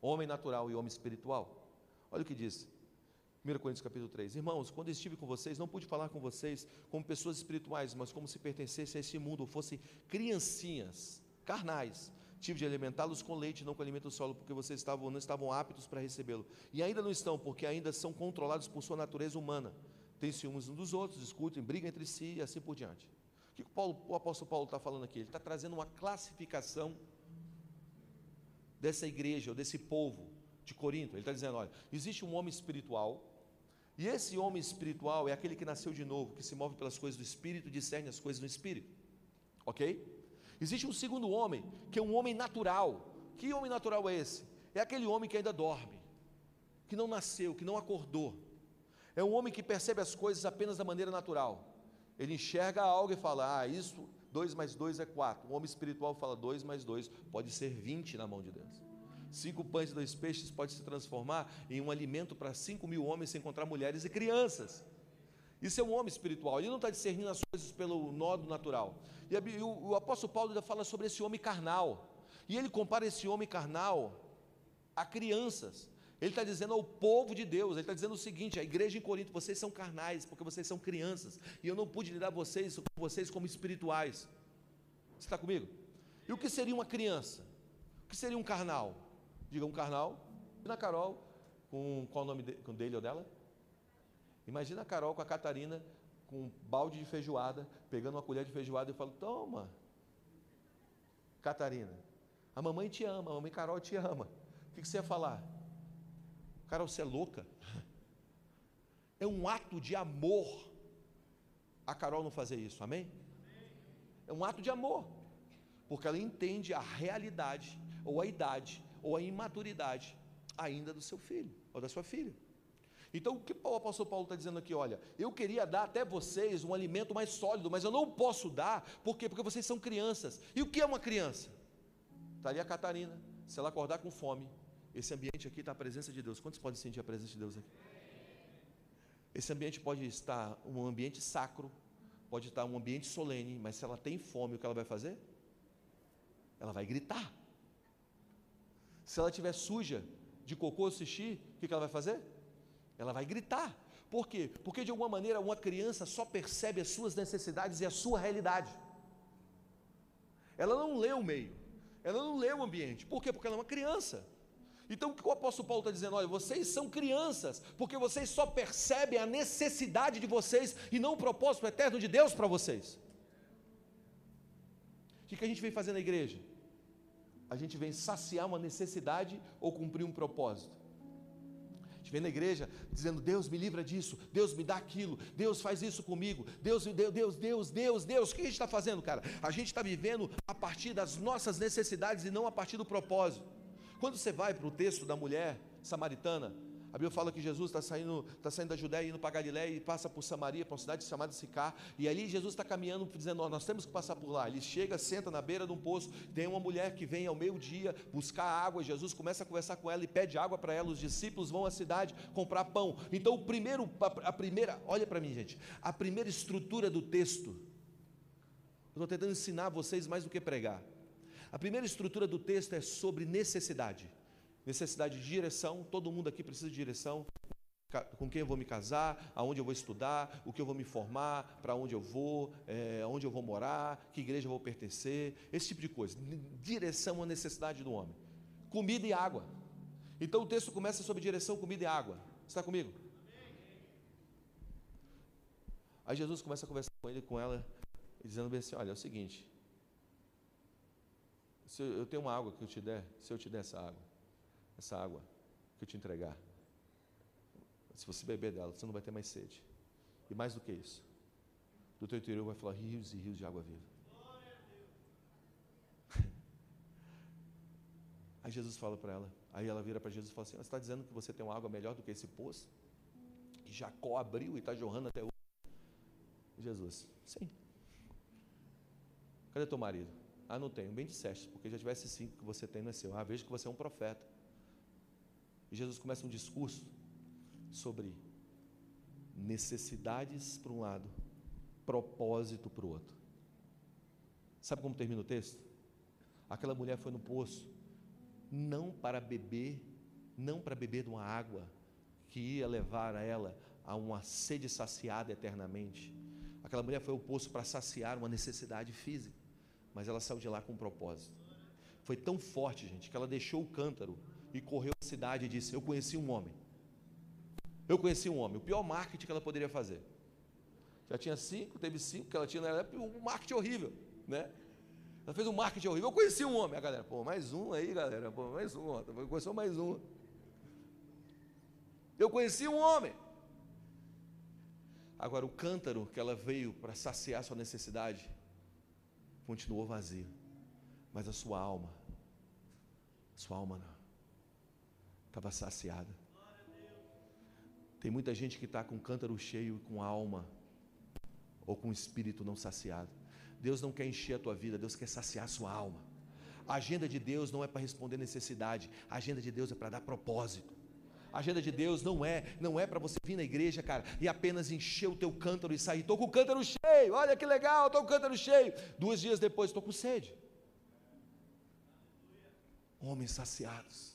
homem natural e homem espiritual. Olha o que diz. 1 Coríntios capítulo 3. Irmãos, quando estive com vocês, não pude falar com vocês como pessoas espirituais, mas como se pertencessem a esse mundo, ou fossem criancinhas, carnais. Tive de alimentá-los com leite, não com alimento solo, porque vocês estavam, não estavam aptos para recebê-lo. E ainda não estão, porque ainda são controlados por sua natureza humana. Têm ciúmes uns dos outros, discutem, brigam entre si e assim por diante. O que o, Paulo, o apóstolo Paulo está falando aqui? Ele está trazendo uma classificação dessa igreja, ou desse povo de Corinto. Ele está dizendo: olha, existe um homem espiritual, e esse homem espiritual é aquele que nasceu de novo, que se move pelas coisas do espírito e discerne as coisas do espírito. Ok? Existe um segundo homem, que é um homem natural. Que homem natural é esse? É aquele homem que ainda dorme, que não nasceu, que não acordou. É um homem que percebe as coisas apenas da maneira natural. Ele enxerga algo e fala: Ah, isso, 2 mais 2 é 4. O homem espiritual fala: 2 mais 2 pode ser 20 na mão de Deus. Cinco pães e dois peixes pode se transformar em um alimento para cinco mil homens sem encontrar mulheres e crianças. Isso é um homem espiritual. Ele não está discernindo as coisas pelo nodo natural. E, o, o apóstolo Paulo ainda fala sobre esse homem carnal. E ele compara esse homem carnal a crianças. Ele está dizendo ao povo de Deus, ele está dizendo o seguinte: a igreja em Corinto, vocês são carnais, porque vocês são crianças, e eu não pude lidar vocês, com vocês como espirituais. Você está comigo? E o que seria uma criança? O que seria um carnal? Diga um carnal. E na Carol, com qual o nome de, com dele ou dela? Imagina a Carol com a Catarina com um balde de feijoada, pegando uma colher de feijoada e falando: Toma, Catarina, a mamãe te ama, a mamãe Carol te ama. O que você ia falar? Carol, você é louca? É um ato de amor a Carol não fazer isso, amém? É um ato de amor, porque ela entende a realidade, ou a idade, ou a imaturidade ainda do seu filho, ou da sua filha. Então, o que o apóstolo Paulo está dizendo aqui? Olha, eu queria dar até vocês um alimento mais sólido, mas eu não posso dar, por quê? Porque vocês são crianças. E o que é uma criança? Está ali a Catarina, se ela acordar com fome, esse ambiente aqui está a presença de Deus. Quantos podem sentir a presença de Deus aqui? Esse ambiente pode estar um ambiente sacro, pode estar um ambiente solene, mas se ela tem fome, o que ela vai fazer? Ela vai gritar. Se ela estiver suja de cocô ou xixi, o que ela vai fazer? Ela vai gritar. Por quê? Porque de alguma maneira uma criança só percebe as suas necessidades e a sua realidade. Ela não lê o meio, ela não lê o ambiente. Por quê? Porque ela é uma criança. Então o que o apóstolo Paulo está dizendo? Olha, vocês são crianças, porque vocês só percebem a necessidade de vocês e não o propósito eterno de Deus para vocês. O que a gente vem fazer na igreja? A gente vem saciar uma necessidade ou cumprir um propósito vem na igreja dizendo: Deus me livra disso, Deus me dá aquilo, Deus faz isso comigo, Deus, Deus, Deus, Deus, Deus, Deus. O que a gente está fazendo, cara? A gente está vivendo a partir das nossas necessidades e não a partir do propósito. Quando você vai para o texto da mulher samaritana, a Bíblia fala que Jesus está saindo, está saindo da Judéia, indo para Galiléia e passa por Samaria, para uma cidade chamada Sicá. E ali Jesus está caminhando, dizendo: Nós temos que passar por lá. Ele chega, senta na beira de um poço. Tem uma mulher que vem ao meio-dia buscar água. Jesus começa a conversar com ela e pede água para ela. Os discípulos vão à cidade comprar pão. Então, o primeiro, a primeira, olha para mim, gente, a primeira estrutura do texto. Eu estou tentando ensinar vocês mais do que pregar. A primeira estrutura do texto é sobre necessidade necessidade de direção, todo mundo aqui precisa de direção. Com quem eu vou me casar, aonde eu vou estudar, o que eu vou me formar, para onde eu vou, é, onde eu vou morar, que igreja eu vou pertencer, esse tipo de coisa. Direção é uma necessidade do homem. Comida e água. Então o texto começa sobre direção, comida e água. Está comigo? Aí Jesus começa a conversar com ele, com ela, dizendo bem assim: Olha, é o seguinte, se eu tenho uma água que eu te der, se eu te der essa água, essa água que eu te entregar, se você beber dela, você não vai ter mais sede. E mais do que isso, do teu interior vai falar rios e rios de água viva. Aí Jesus fala para ela, aí ela vira para Jesus e fala assim: Você está dizendo que você tem uma água melhor do que esse poço? Que Jacó abriu e está jorrando até hoje? Jesus, sim. Cadê teu marido? Ah, não tenho. Bem disseste, porque já tivesse cinco que você tem, não é seu. Ah, vejo que você é um profeta. E Jesus começa um discurso sobre necessidades para um lado, propósito para o outro. Sabe como termina o texto? Aquela mulher foi no poço, não para beber, não para beber de uma água que ia levar a ela a uma sede saciada eternamente. Aquela mulher foi ao poço para saciar uma necessidade física, mas ela saiu de lá com um propósito. Foi tão forte, gente, que ela deixou o cântaro e correu à cidade e disse: Eu conheci um homem. Eu conheci um homem. O pior marketing que ela poderia fazer. Já tinha cinco, teve cinco que ela tinha na época, um marketing horrível, né? Ela fez um marketing horrível. Eu conheci um homem. A galera, pô, mais um aí, galera. Pô, mais um. Ó. Conheceu mais um. Eu conheci um homem. Agora, o cântaro que ela veio para saciar sua necessidade continuou vazio. Mas a sua alma, sua alma não estava saciada. Tem muita gente que está com cântaro cheio e com alma, ou com espírito não saciado. Deus não quer encher a tua vida, Deus quer saciar a sua alma. A agenda de Deus não é para responder necessidade, a agenda de Deus é para dar propósito. A agenda de Deus não é, não é para você vir na igreja, cara, e apenas encher o teu cântaro e sair. Estou com o cântaro cheio, olha que legal, estou com o cântaro cheio. Dois dias depois, estou com sede. Homens saciados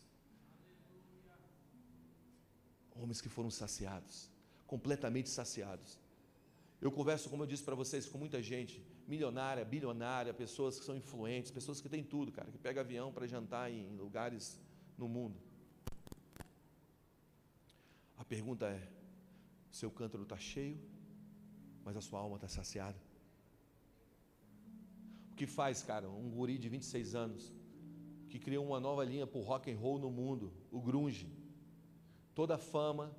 Homens que foram saciados, completamente saciados. Eu converso, como eu disse para vocês, com muita gente, milionária, bilionária, pessoas que são influentes, pessoas que têm tudo, cara, que pega avião para jantar em lugares no mundo. Pergunta é: Seu cântaro está cheio, mas a sua alma está saciada. O que faz, cara, um guri de 26 anos que criou uma nova linha para o rock and roll no mundo, o grunge. Toda a fama,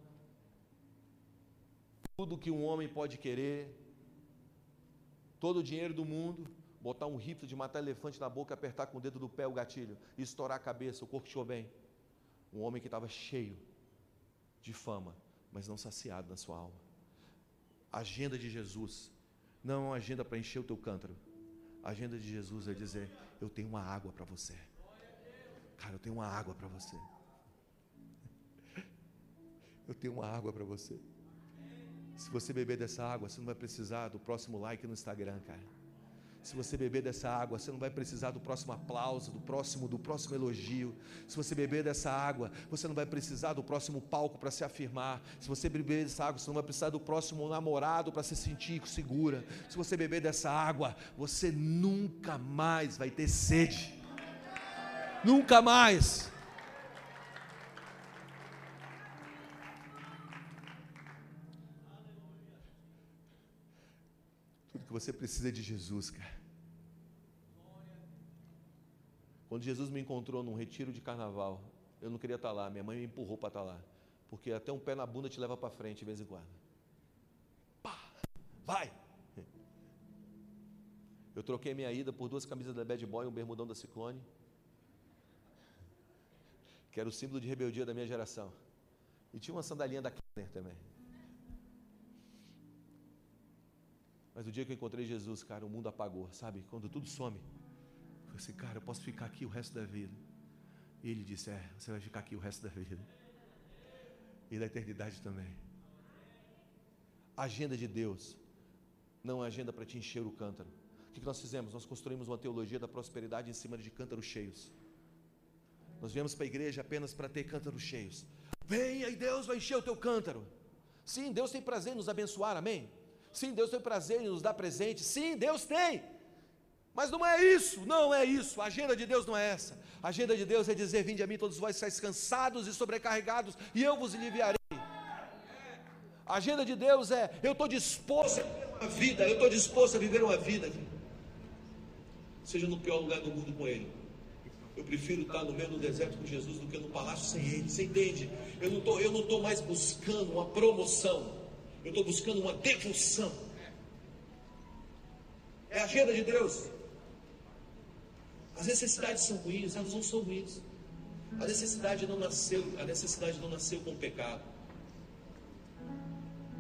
tudo que um homem pode querer, todo o dinheiro do mundo, botar um rifle de matar elefante na boca, apertar com o dedo do pé o gatilho estourar a cabeça, o corpo bem. Um homem que estava cheio de fama, mas não saciado na sua alma. A agenda de Jesus não é uma agenda para encher o teu cântaro. A agenda de Jesus é dizer: Eu tenho uma água para você. Cara, eu tenho uma água para você. Eu tenho uma água para você. Se você beber dessa água, você não vai precisar do próximo like no Instagram, cara. Se você beber dessa água, você não vai precisar do próximo aplauso, do próximo, do próximo elogio. Se você beber dessa água, você não vai precisar do próximo palco para se afirmar. Se você beber dessa água, você não vai precisar do próximo namorado para se sentir segura. Se você beber dessa água, você nunca mais vai ter sede. Nunca mais. Que você precisa de Jesus, cara. Quando Jesus me encontrou num retiro de carnaval, eu não queria estar lá, minha mãe me empurrou para estar lá, porque até um pé na bunda te leva para frente de vez em quando. Pá, vai! Eu troquei minha ida por duas camisas da Bad Boy e um bermudão da Ciclone, que era o símbolo de rebeldia da minha geração. E tinha uma sandalinha da Kenner também. Mas o dia que eu encontrei Jesus, cara, o mundo apagou, sabe? Quando tudo some. Eu falei assim, cara, eu posso ficar aqui o resto da vida. E ele disse: É, você vai ficar aqui o resto da vida. E da eternidade também. A agenda de Deus não é agenda para te encher o cântaro. O que nós fizemos? Nós construímos uma teologia da prosperidade em cima de cântaros cheios. Nós viemos para a igreja apenas para ter cântaros cheios. Venha e Deus vai encher o teu cântaro. Sim, Deus tem prazer em nos abençoar, amém? Sim, Deus tem prazer em nos dar presente. Sim, Deus tem. Mas não é isso, não é isso. A agenda de Deus não é essa. A agenda de Deus é dizer: Vinde a mim, todos vós estáis cansados e sobrecarregados, e eu vos aliviarei. A agenda de Deus é: Eu estou disposto a viver uma vida, eu estou disposto a viver uma vida, seja no pior lugar do mundo com Ele. Eu prefiro estar no meio do deserto com Jesus do que no palácio sem Ele. Você entende? Eu não estou, mais buscando uma promoção. Eu estou buscando uma devoção. É a agenda de Deus. As necessidades são ruins, elas não são ruins. A necessidade não nasceu, a necessidade não nasceu com o pecado.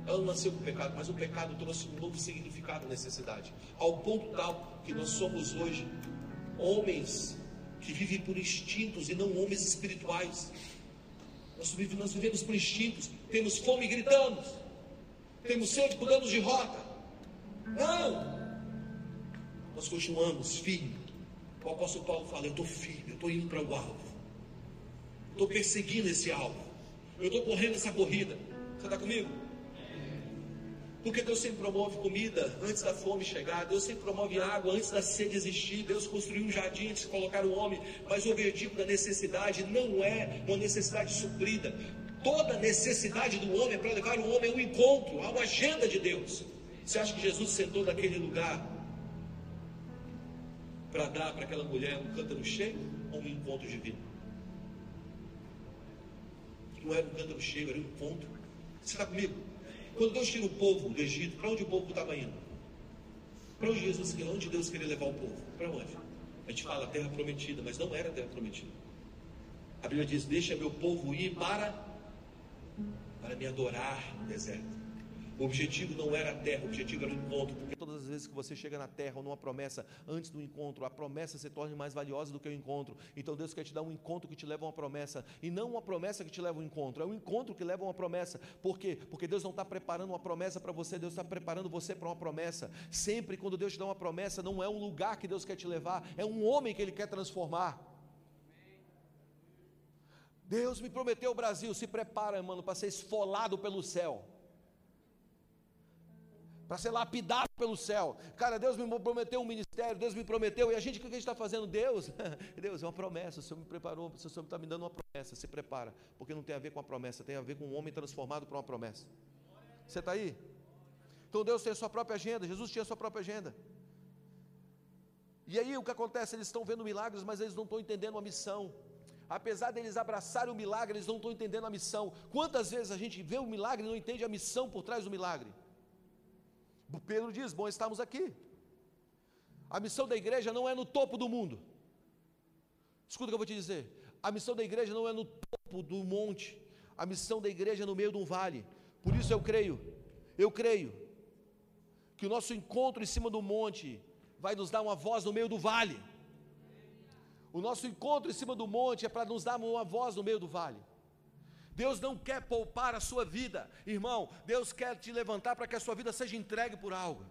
Ela não nasceu com o pecado, mas o pecado trouxe um novo significado à necessidade. Ao ponto tal que nós somos hoje homens que vivem por instintos e não homens espirituais. Nós vivemos, nós vivemos por instintos, temos fome e gritamos. Temos sede, mudamos de rota. Não! Nós continuamos firme. O apóstolo Paulo fala: Eu estou firme, eu estou indo para o alvo. Estou perseguindo esse alvo. Eu estou correndo essa corrida. Você está comigo? Porque Deus sempre promove comida antes da fome chegar, Deus sempre promove água antes da sede existir, Deus construiu um jardim antes de colocar o homem, mas o objetivo da necessidade não é uma necessidade suprida, Toda necessidade do homem é para levar o homem a um encontro, a uma agenda de Deus. Você acha que Jesus sentou naquele lugar para dar para aquela mulher um cântaro cheio ou um encontro divino? Não era um cântaro cheio, era um encontro. Você está comigo? Quando Deus tira o povo do Egito, para onde o povo estava indo? Para onde Jesus onde Deus queria levar o povo? Para onde? A gente fala terra prometida, mas não era terra prometida. A Bíblia diz: Deixa meu povo ir para para me adorar no deserto. O objetivo não era a terra, o objetivo era o encontro. Porque todas as vezes que você chega na terra ou numa promessa antes do encontro, a promessa se torna mais valiosa do que o encontro. Então Deus quer te dar um encontro que te leva a uma promessa, e não uma promessa que te leva a um encontro, é um encontro que leva a uma promessa. Por quê? Porque Deus não está preparando uma promessa para você, Deus está preparando você para uma promessa. Sempre quando Deus te dá uma promessa, não é um lugar que Deus quer te levar, é um homem que Ele quer transformar. Deus me prometeu o Brasil, se prepara, mano, para ser esfolado pelo céu. Para ser lapidado pelo céu. Cara, Deus me prometeu um ministério, Deus me prometeu, e a gente, o que a gente está fazendo? Deus, Deus, é uma promessa, o Senhor me preparou, o Senhor está me dando uma promessa, se prepara, porque não tem a ver com a promessa, tem a ver com um homem transformado para uma promessa. Você está aí? Então Deus tem a sua própria agenda, Jesus tinha a sua própria agenda. E aí o que acontece? Eles estão vendo milagres, mas eles não estão entendendo a missão. Apesar deles abraçarem o milagre, eles não estão entendendo a missão. Quantas vezes a gente vê o milagre e não entende a missão por trás do milagre? Pedro diz: Bom, estamos aqui. A missão da igreja não é no topo do mundo. Escuta o que eu vou te dizer. A missão da igreja não é no topo do monte. A missão da igreja é no meio de um vale. Por isso eu creio, eu creio, que o nosso encontro em cima do monte vai nos dar uma voz no meio do vale. O nosso encontro em cima do monte é para nos dar uma voz no meio do vale. Deus não quer poupar a sua vida, irmão. Deus quer te levantar para que a sua vida seja entregue por algo.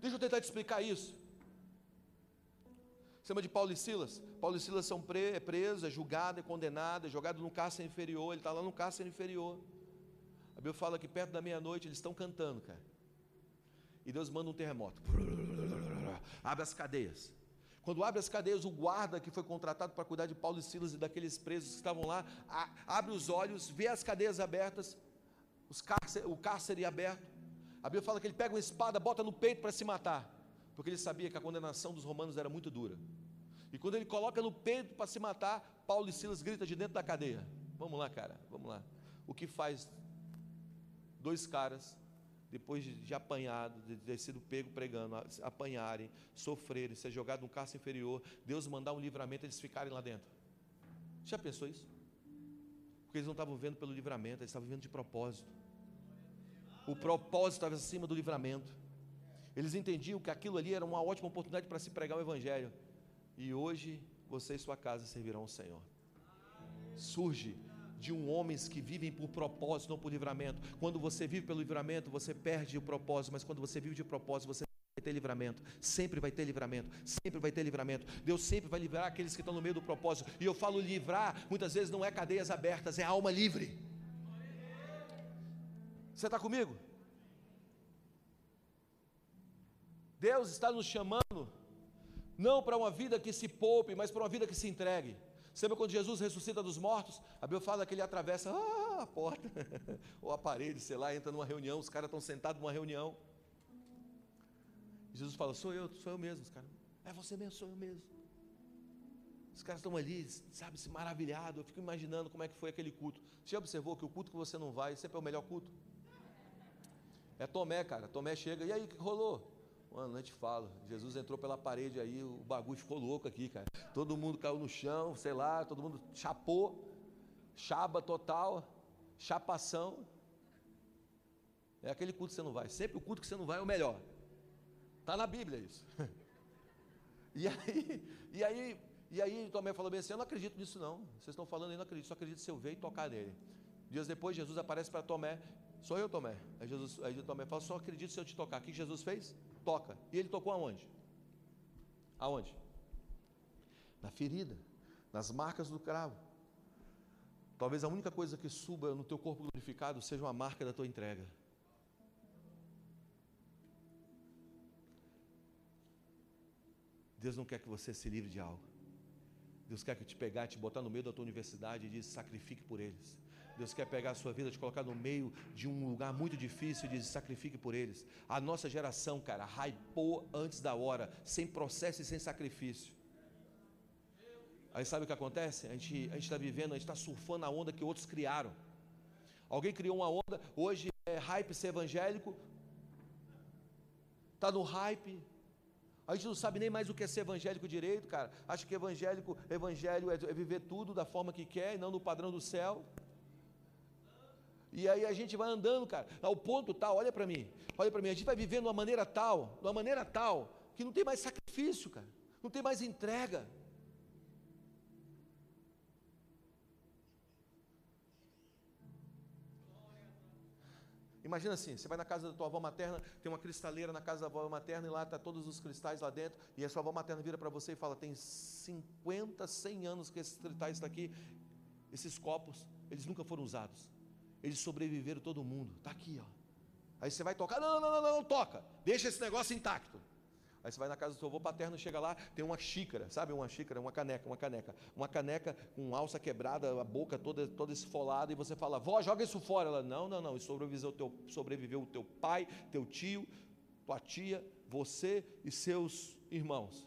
Deixa eu tentar te explicar isso. Chama de Paulo e Silas. Paulo e Silas são pre, é preso, é julgado, é condenado, é jogado no cárcere inferior. Ele está lá no cárcere inferior. A Bíblia fala que perto da meia-noite eles estão cantando, cara. E Deus manda um terremoto. Abre as cadeias. Quando abre as cadeias, o guarda que foi contratado para cuidar de Paulo e Silas e daqueles presos que estavam lá, abre os olhos, vê as cadeias abertas, o cárcere aberto. A Bíblia fala que ele pega uma espada, bota no peito para se matar, porque ele sabia que a condenação dos romanos era muito dura. E quando ele coloca no peito para se matar, Paulo e Silas gritam de dentro da cadeia. Vamos lá, cara, vamos lá. O que faz dois caras depois de, apanhado, de ter sido pego pregando, apanharem, sofrerem, ser jogado no cárcere inferior, Deus mandar um livramento, eles ficarem lá dentro. Já pensou isso? Porque eles não estavam vendo pelo livramento, eles estavam vivendo de propósito. O propósito estava acima do livramento. Eles entendiam que aquilo ali era uma ótima oportunidade para se pregar o Evangelho. E hoje você e sua casa servirão ao Senhor. Surge de um homens que vivem por propósito, não por livramento. Quando você vive pelo livramento, você perde o propósito, mas quando você vive de propósito, você vai ter livramento. Sempre vai ter livramento. Sempre vai ter livramento. Deus sempre vai livrar aqueles que estão no meio do propósito. E eu falo livrar, muitas vezes não é cadeias abertas, é alma livre. Você está comigo? Deus está nos chamando não para uma vida que se poupe, mas para uma vida que se entregue. Você lembra quando Jesus ressuscita dos mortos? A Bíblia fala que ele atravessa ah, a porta, ou a parede, sei lá, entra numa reunião, os caras estão sentados numa reunião. Jesus fala: Sou eu, sou eu mesmo. Os caras, é você mesmo, sou eu mesmo. Os caras estão ali, sabe, se maravilhado. Eu fico imaginando como é que foi aquele culto. Você já observou que o culto que você não vai sempre é o melhor culto? É Tomé, cara. Tomé chega, e aí, o que rolou? Mano, não te falo. Jesus entrou pela parede aí, o bagulho ficou louco aqui, cara. Todo mundo caiu no chão, sei lá, todo mundo chapou. Chaba total, chapação. É aquele culto que você não vai. Sempre o culto que você não vai é o melhor. Está na Bíblia isso. E aí, e aí, e aí Tomé falou bem assim: Eu não acredito nisso, não. Vocês estão falando aí, não acredito, só acredito se eu ver e tocar nele. Dias depois, Jesus aparece para Tomé: Sou eu, Tomé. Aí, Jesus, aí Tomé fala: Só acredito se eu te tocar. O que Jesus fez? Toca. E ele tocou aonde? Aonde? Na ferida, nas marcas do cravo. Talvez a única coisa que suba no teu corpo glorificado seja uma marca da tua entrega. Deus não quer que você se livre de algo. Deus quer que te pegar, te botar no meio da tua universidade e diz: sacrifique por eles. Deus quer pegar a sua vida, te colocar no meio de um lugar muito difícil e diz: sacrifique por eles. A nossa geração, cara, hypou antes da hora, sem processo e sem sacrifício. Aí sabe o que acontece? A gente está vivendo, a gente está surfando a onda que outros criaram. Alguém criou uma onda, hoje é hype ser evangélico, está no hype, a gente não sabe nem mais o que é ser evangélico direito, cara. Acha que evangélico, evangelho é, é viver tudo da forma que quer e não no padrão do céu. E aí a gente vai andando, cara, ao ponto tal, olha para mim, olha para mim, a gente vai vivendo de uma maneira tal, de uma maneira tal, que não tem mais sacrifício, cara, não tem mais entrega. Imagina assim, você vai na casa da tua avó materna, tem uma cristaleira na casa da avó materna e lá está todos os cristais lá dentro, e a sua avó materna vira para você e fala: tem 50, 100 anos que esses cristais estão aqui, esses copos, eles nunca foram usados. Eles sobreviveram todo mundo. Está aqui, ó. Aí você vai tocar, não, não, não, não, não, toca. Deixa esse negócio intacto. Aí você vai na casa do seu avô paterno, chega lá, tem uma xícara, sabe? Uma xícara, uma caneca, uma caneca. Uma caneca com alça quebrada, a boca toda, toda esfolada, e você fala, vó, joga isso fora. Ela, não, não, não, isso sobreviveu o teu, sobreviveu o teu pai, teu tio, tua tia, você e seus irmãos.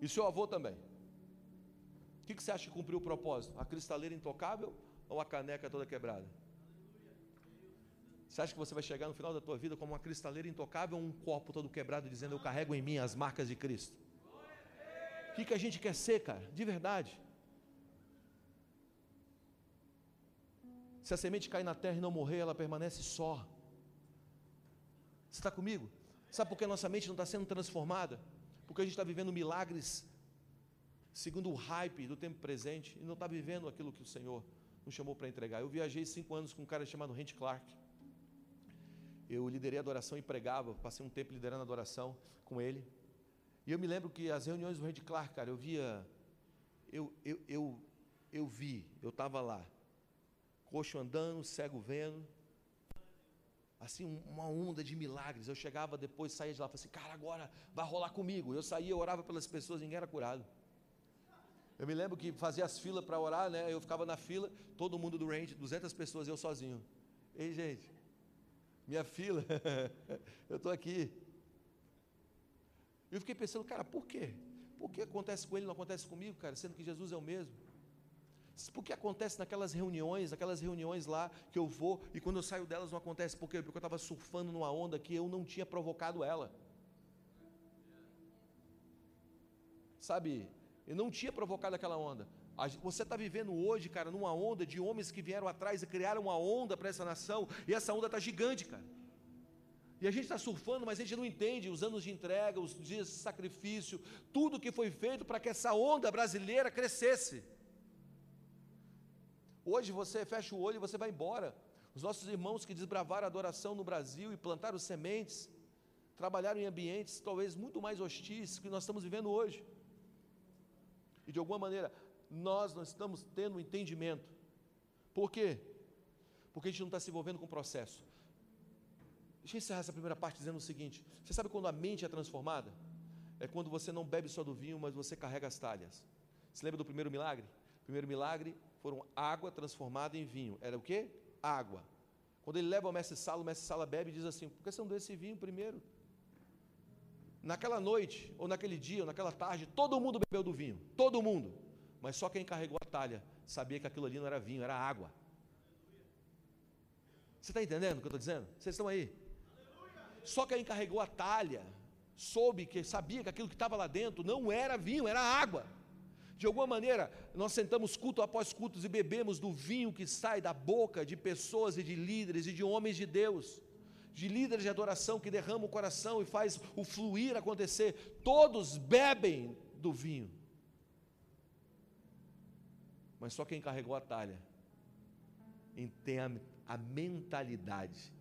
E seu avô também. O que, que você acha que cumpriu o propósito? A cristaleira intocável ou a caneca toda quebrada? Você acha que você vai chegar no final da tua vida como uma cristaleira intocável ou um copo todo quebrado dizendo eu carrego em mim as marcas de Cristo? O que, que a gente quer ser, cara? De verdade. Se a semente cair na terra e não morrer, ela permanece só. Você está comigo? Sabe por que a nossa mente não está sendo transformada? Porque a gente está vivendo milagres segundo o hype do tempo presente e não está vivendo aquilo que o Senhor nos chamou para entregar. Eu viajei cinco anos com um cara chamado Rent Clark eu liderei adoração e pregava, passei um tempo liderando adoração com ele. E eu me lembro que as reuniões do Red Clark, cara, eu via, eu, eu, eu, eu vi, eu estava lá, coxo andando, cego vendo, assim, uma onda de milagres. Eu chegava depois, saía de lá, falava assim, cara, agora vai rolar comigo. Eu saía, eu orava pelas pessoas, ninguém era curado. Eu me lembro que fazia as filas para orar, né? Eu ficava na fila, todo mundo do range, 200 pessoas, eu sozinho. Ei, gente, minha fila, eu estou aqui. Eu fiquei pensando, cara, por quê? Por que acontece com ele não acontece comigo, cara, sendo que Jesus é o mesmo? Por que acontece naquelas reuniões, aquelas reuniões lá que eu vou e quando eu saio delas não acontece? Por quê? Porque eu estava surfando numa onda que eu não tinha provocado ela. Sabe, eu não tinha provocado aquela onda. Você está vivendo hoje, cara, numa onda de homens que vieram atrás e criaram uma onda para essa nação, e essa onda está gigante, cara. E a gente está surfando, mas a gente não entende os anos de entrega, os dias de sacrifício, tudo que foi feito para que essa onda brasileira crescesse. Hoje você fecha o olho e você vai embora. Os nossos irmãos que desbravaram a adoração no Brasil e plantaram sementes, trabalharam em ambientes talvez muito mais hostis que nós estamos vivendo hoje. E de alguma maneira, nós não estamos tendo entendimento. Por quê? Porque a gente não está se envolvendo com o processo. Deixa eu encerrar essa primeira parte dizendo o seguinte: você sabe quando a mente é transformada? É quando você não bebe só do vinho, mas você carrega as talhas. Você lembra do primeiro milagre? O primeiro milagre foram água transformada em vinho. Era o quê? Água. Quando ele leva ao mestre Sala, o mestre Sala bebe e diz assim: por que você não deu esse vinho primeiro? Naquela noite, ou naquele dia, ou naquela tarde, todo mundo bebeu do vinho. Todo mundo mas só quem carregou a talha sabia que aquilo ali não era vinho, era água. Você está entendendo o que eu estou dizendo? Vocês estão aí? Só quem carregou a talha soube que sabia que aquilo que estava lá dentro não era vinho, era água. De alguma maneira, nós sentamos culto após cultos e bebemos do vinho que sai da boca de pessoas e de líderes e de homens de Deus, de líderes de adoração que derramam o coração e faz o fluir acontecer. Todos bebem do vinho mas só quem carregou a talha tem a, a mentalidade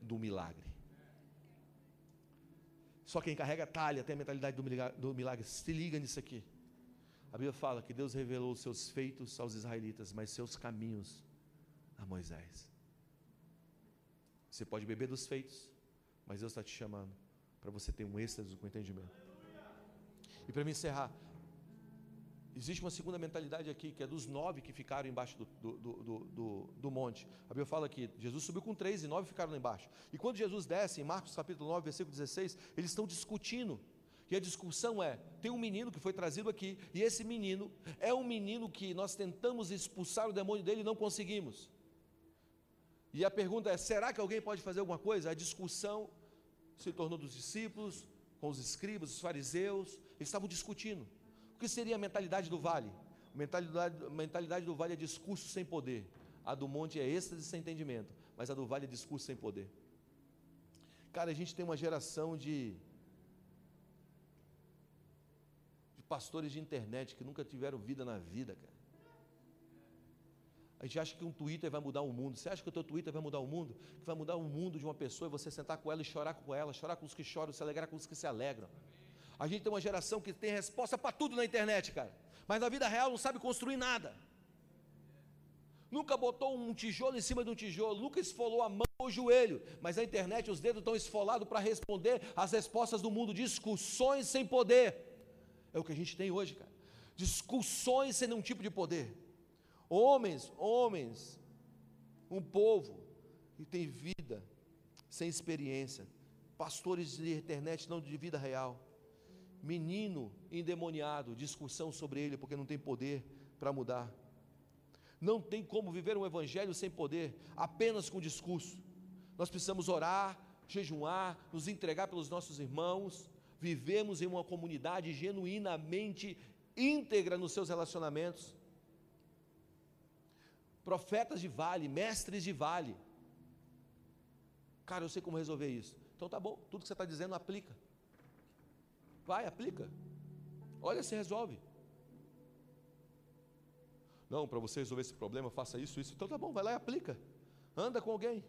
do milagre. Só quem carrega a talha tem a mentalidade do milagre, do milagre. Se liga nisso aqui. A Bíblia fala que Deus revelou os seus feitos aos israelitas, mas seus caminhos a Moisés. Você pode beber dos feitos, mas Deus está te chamando para você ter um êxtase com entendimento. E para me encerrar, Existe uma segunda mentalidade aqui, que é dos nove que ficaram embaixo do, do, do, do, monte. A Bíblia fala que Jesus subiu com três e nove ficaram lá embaixo. E quando Jesus desce, em Marcos capítulo 9, versículo 16, eles estão discutindo. E a discussão é: tem um menino que foi trazido aqui, e esse menino é um menino que nós tentamos expulsar o demônio dele e não conseguimos. E a pergunta é: será que alguém pode fazer alguma coisa? A discussão se tornou dos discípulos, com os escribas, os fariseus, eles estavam discutindo. O que seria a mentalidade do vale? A mentalidade, a mentalidade do vale é discurso sem poder. A do monte é êxtase sem entendimento. Mas a do vale é discurso sem poder. Cara, a gente tem uma geração de, de pastores de internet que nunca tiveram vida na vida, cara. A gente acha que um Twitter vai mudar o mundo. Você acha que o teu Twitter vai mudar o mundo? Que vai mudar o mundo de uma pessoa e você sentar com ela e chorar com ela, chorar com os que choram, se alegrar com os que se alegram. A gente tem uma geração que tem resposta para tudo na internet, cara. Mas na vida real não sabe construir nada. nunca botou um tijolo em cima de um tijolo, nunca esfolou a mão ou o joelho, mas na internet os dedos estão esfolados para responder às respostas do mundo, discussões sem poder. É o que a gente tem hoje, cara. Discussões sem nenhum tipo de poder. Homens, homens, um povo que tem vida sem experiência, pastores de internet não de vida real, menino endemoniado, discussão sobre ele porque não tem poder para mudar. Não tem como viver um evangelho sem poder, apenas com discurso. Nós precisamos orar, jejuar, nos entregar pelos nossos irmãos, vivemos em uma comunidade genuinamente íntegra nos seus relacionamentos. Profetas de vale, mestres de vale, Cara, eu sei como resolver isso. Então tá bom, tudo que você está dizendo aplica. Vai, aplica. Olha se resolve. Não, para você resolver esse problema, faça isso, isso. Então tá bom, vai lá e aplica. Anda com alguém.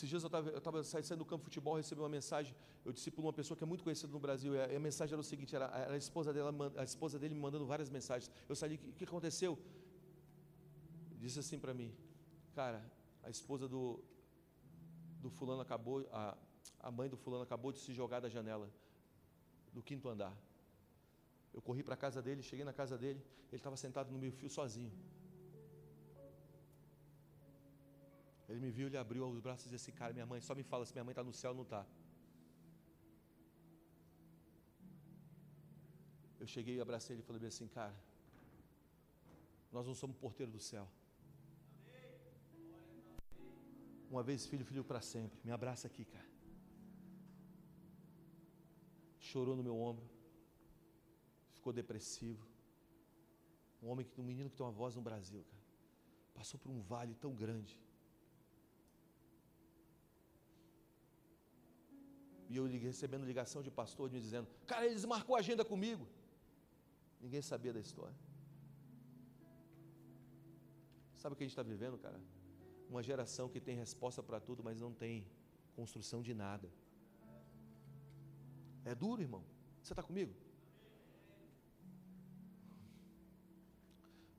Esses dias eu estava saindo do campo de futebol, recebi uma mensagem. Eu para uma pessoa que é muito conhecida no Brasil. E a, mensagem era o seguinte: era, a, esposa dela, a esposa dele me mandando várias mensagens. Eu saí, o que, que aconteceu? Disse assim para mim: Cara, a esposa do, do fulano acabou, a, a mãe do fulano acabou de se jogar da janela do quinto andar. Eu corri para a casa dele, cheguei na casa dele, ele estava sentado no meio fio sozinho. Ele me viu, ele abriu os braços e disse assim, cara, minha mãe, só me fala se minha mãe está no céu ou não está. Eu cheguei e abracei ele e falei assim, cara, nós não somos porteiro do céu. Uma vez filho, filho para sempre. Me abraça aqui, cara. Chorou no meu ombro. Ficou depressivo. Um homem, um menino que tem uma voz no Brasil, cara. Passou por um vale tão grande. E eu recebendo ligação de pastor me dizendo: Cara, eles marcou agenda comigo. Ninguém sabia da história. Sabe o que a gente está vivendo, cara? uma geração que tem resposta para tudo, mas não tem construção de nada. É duro, irmão. Você está comigo?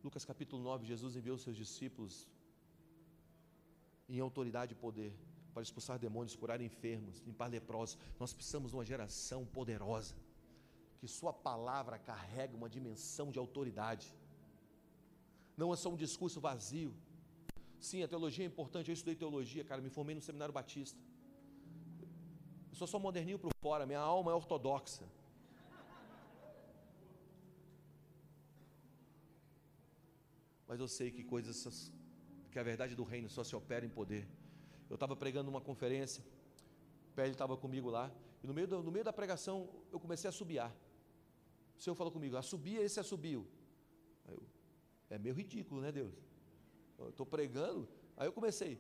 Lucas capítulo 9, Jesus enviou seus discípulos em autoridade e poder para expulsar demônios, curar enfermos, limpar leprosos. Nós precisamos de uma geração poderosa, que Sua palavra carrega uma dimensão de autoridade. Não é só um discurso vazio, Sim, a teologia é importante. Eu estudei teologia, cara, me formei no seminário batista. Eu sou só moderninho por fora, minha alma é ortodoxa. Mas eu sei que coisas, que a verdade do reino só se opera em poder. Eu estava pregando numa conferência, o Pele estava comigo lá, e no meio, do, no meio da pregação eu comecei a subiar. O Senhor falou comigo, assobia, esse assobio. Eu, é meio ridículo, né, Deus? Eu estou pregando. Aí eu comecei.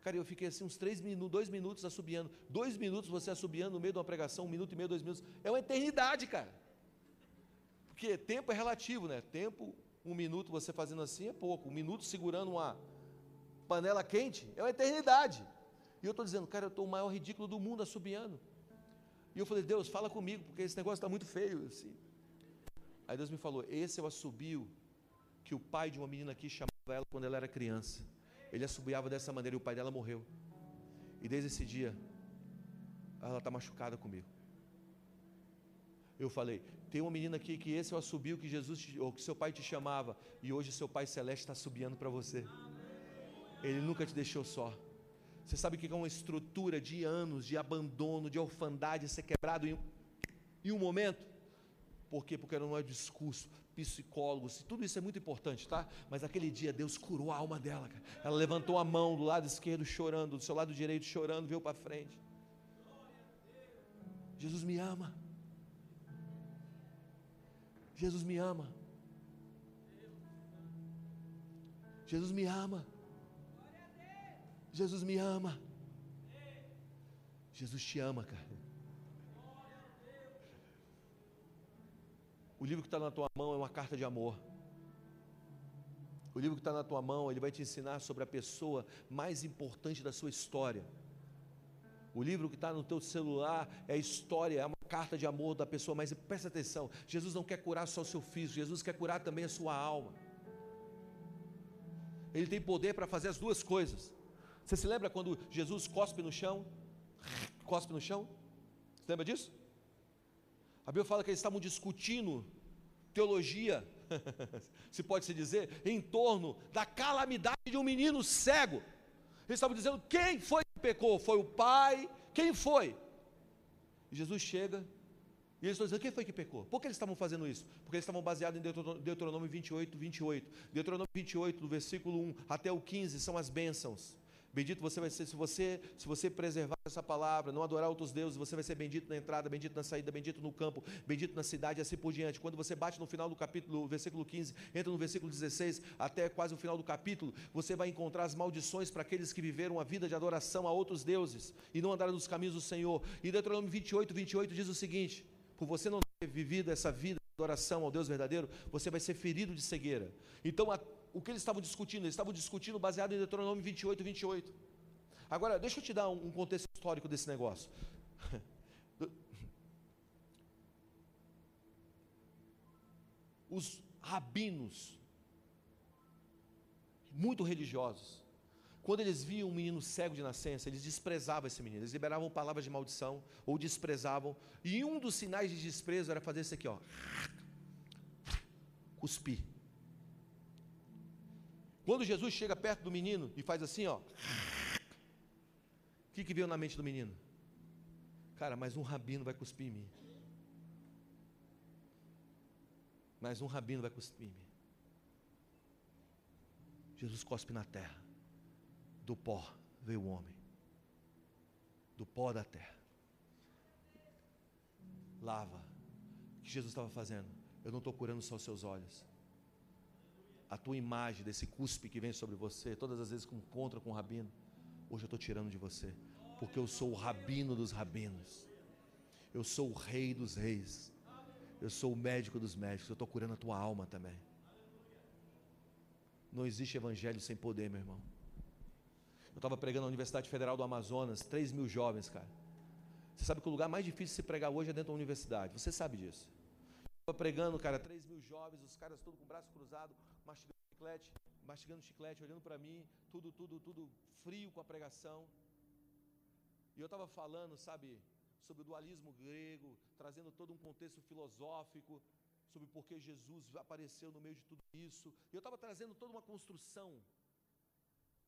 Cara, eu fiquei assim uns três minutos, dois minutos assobiando. Dois minutos você assobiando no meio de uma pregação, um minuto e meio, dois minutos. É uma eternidade, cara. Porque tempo é relativo, né? Tempo, um minuto você fazendo assim é pouco. Um minuto segurando uma panela quente é uma eternidade. E eu estou dizendo, cara, eu estou o maior ridículo do mundo assobiando. E eu falei, Deus, fala comigo, porque esse negócio está muito feio. Assim. Aí Deus me falou: esse é o assobio que o pai de uma menina aqui chamava ela quando ela era criança. Ele assobiava dessa maneira e o pai dela morreu. E desde esse dia, ela está machucada comigo. Eu falei: tem uma menina aqui que esse é o assobio que Jesus, ou que seu pai te chamava, e hoje seu pai celeste está subindo para você. Ele nunca te deixou só. Você sabe o que é uma estrutura de anos de abandono, de orfandade ser quebrado em, em um momento? Por quê? Porque não é discurso, psicólogos, tudo isso é muito importante, tá? Mas aquele dia Deus curou a alma dela. Cara. Ela levantou a mão do lado esquerdo chorando, do seu lado direito chorando, veio para frente. Jesus me ama. Jesus me ama. Jesus me ama. Jesus me ama. Jesus te ama, cara. O livro que está na tua mão é uma carta de amor. O livro que está na tua mão, ele vai te ensinar sobre a pessoa mais importante da sua história. O livro que está no teu celular é história, é uma carta de amor da pessoa, mas presta atenção, Jesus não quer curar só o seu físico, Jesus quer curar também a sua alma. Ele tem poder para fazer as duas coisas. Você se lembra quando Jesus cospe no chão? Cospe no chão? Você lembra disso? A Bíblia fala que eles estavam discutindo teologia, se pode se dizer, em torno da calamidade de um menino cego. Eles estavam dizendo: quem foi pecou? Foi o pai? Quem foi? E Jesus chega e eles estão dizendo: quem foi que pecou? Por que eles estavam fazendo isso? Porque eles estavam baseados em Deuteronômio 28, 28. Deuteronômio 28, do versículo 1 até o 15, são as bênçãos. Bendito você vai ser, se você, se você preservar essa palavra, não adorar outros deuses, você vai ser bendito na entrada, bendito na saída, bendito no campo, bendito na cidade, assim por diante. Quando você bate no final do capítulo, versículo 15, entra no versículo 16, até quase o final do capítulo, você vai encontrar as maldições para aqueles que viveram a vida de adoração a outros deuses e não andaram nos caminhos do Senhor. E Deuteronômio 28, 28 diz o seguinte: por você não ter vivido essa vida de adoração ao Deus verdadeiro, você vai ser ferido de cegueira. Então, a o que eles estavam discutindo? Eles estavam discutindo baseado em Deuteronômio 28, 28. Agora, deixa eu te dar um, contexto histórico desse negócio. Os rabinos, muito religiosos, quando eles viam um menino cego de nascença, eles desprezavam esse menino, eles liberavam palavras de maldição ou desprezavam, e um dos sinais de desprezo era fazer isso aqui, ó, cuspir. Quando Jesus chega perto do menino e faz assim, ó. O que, que veio na mente do menino? Cara, mais um rabino vai cuspir em mim. Mais um rabino vai cuspir em mim. Jesus cospe na terra. Do pó veio o homem. Do pó da terra. Lava. O que Jesus estava fazendo? Eu não estou curando só os seus olhos a tua imagem desse cuspe que vem sobre você, todas as vezes que encontra com o rabino, hoje eu estou tirando de você, porque eu sou o rabino dos rabinos, eu sou o rei dos reis, eu sou o médico dos médicos, eu estou curando a tua alma também. Não existe evangelho sem poder, meu irmão. Eu estava pregando na Universidade Federal do Amazonas, 3 mil jovens, cara. Você sabe que o lugar mais difícil de se pregar hoje é dentro da universidade, você sabe disso. Eu estava pregando, cara, 3 mil jovens, os caras todos com o braço cruzado, mastigando chiclete, mastigando chiclete, olhando para mim, tudo, tudo, tudo frio com a pregação. E eu estava falando, sabe, sobre o dualismo grego, trazendo todo um contexto filosófico, sobre por que Jesus apareceu no meio de tudo isso. E eu estava trazendo toda uma construção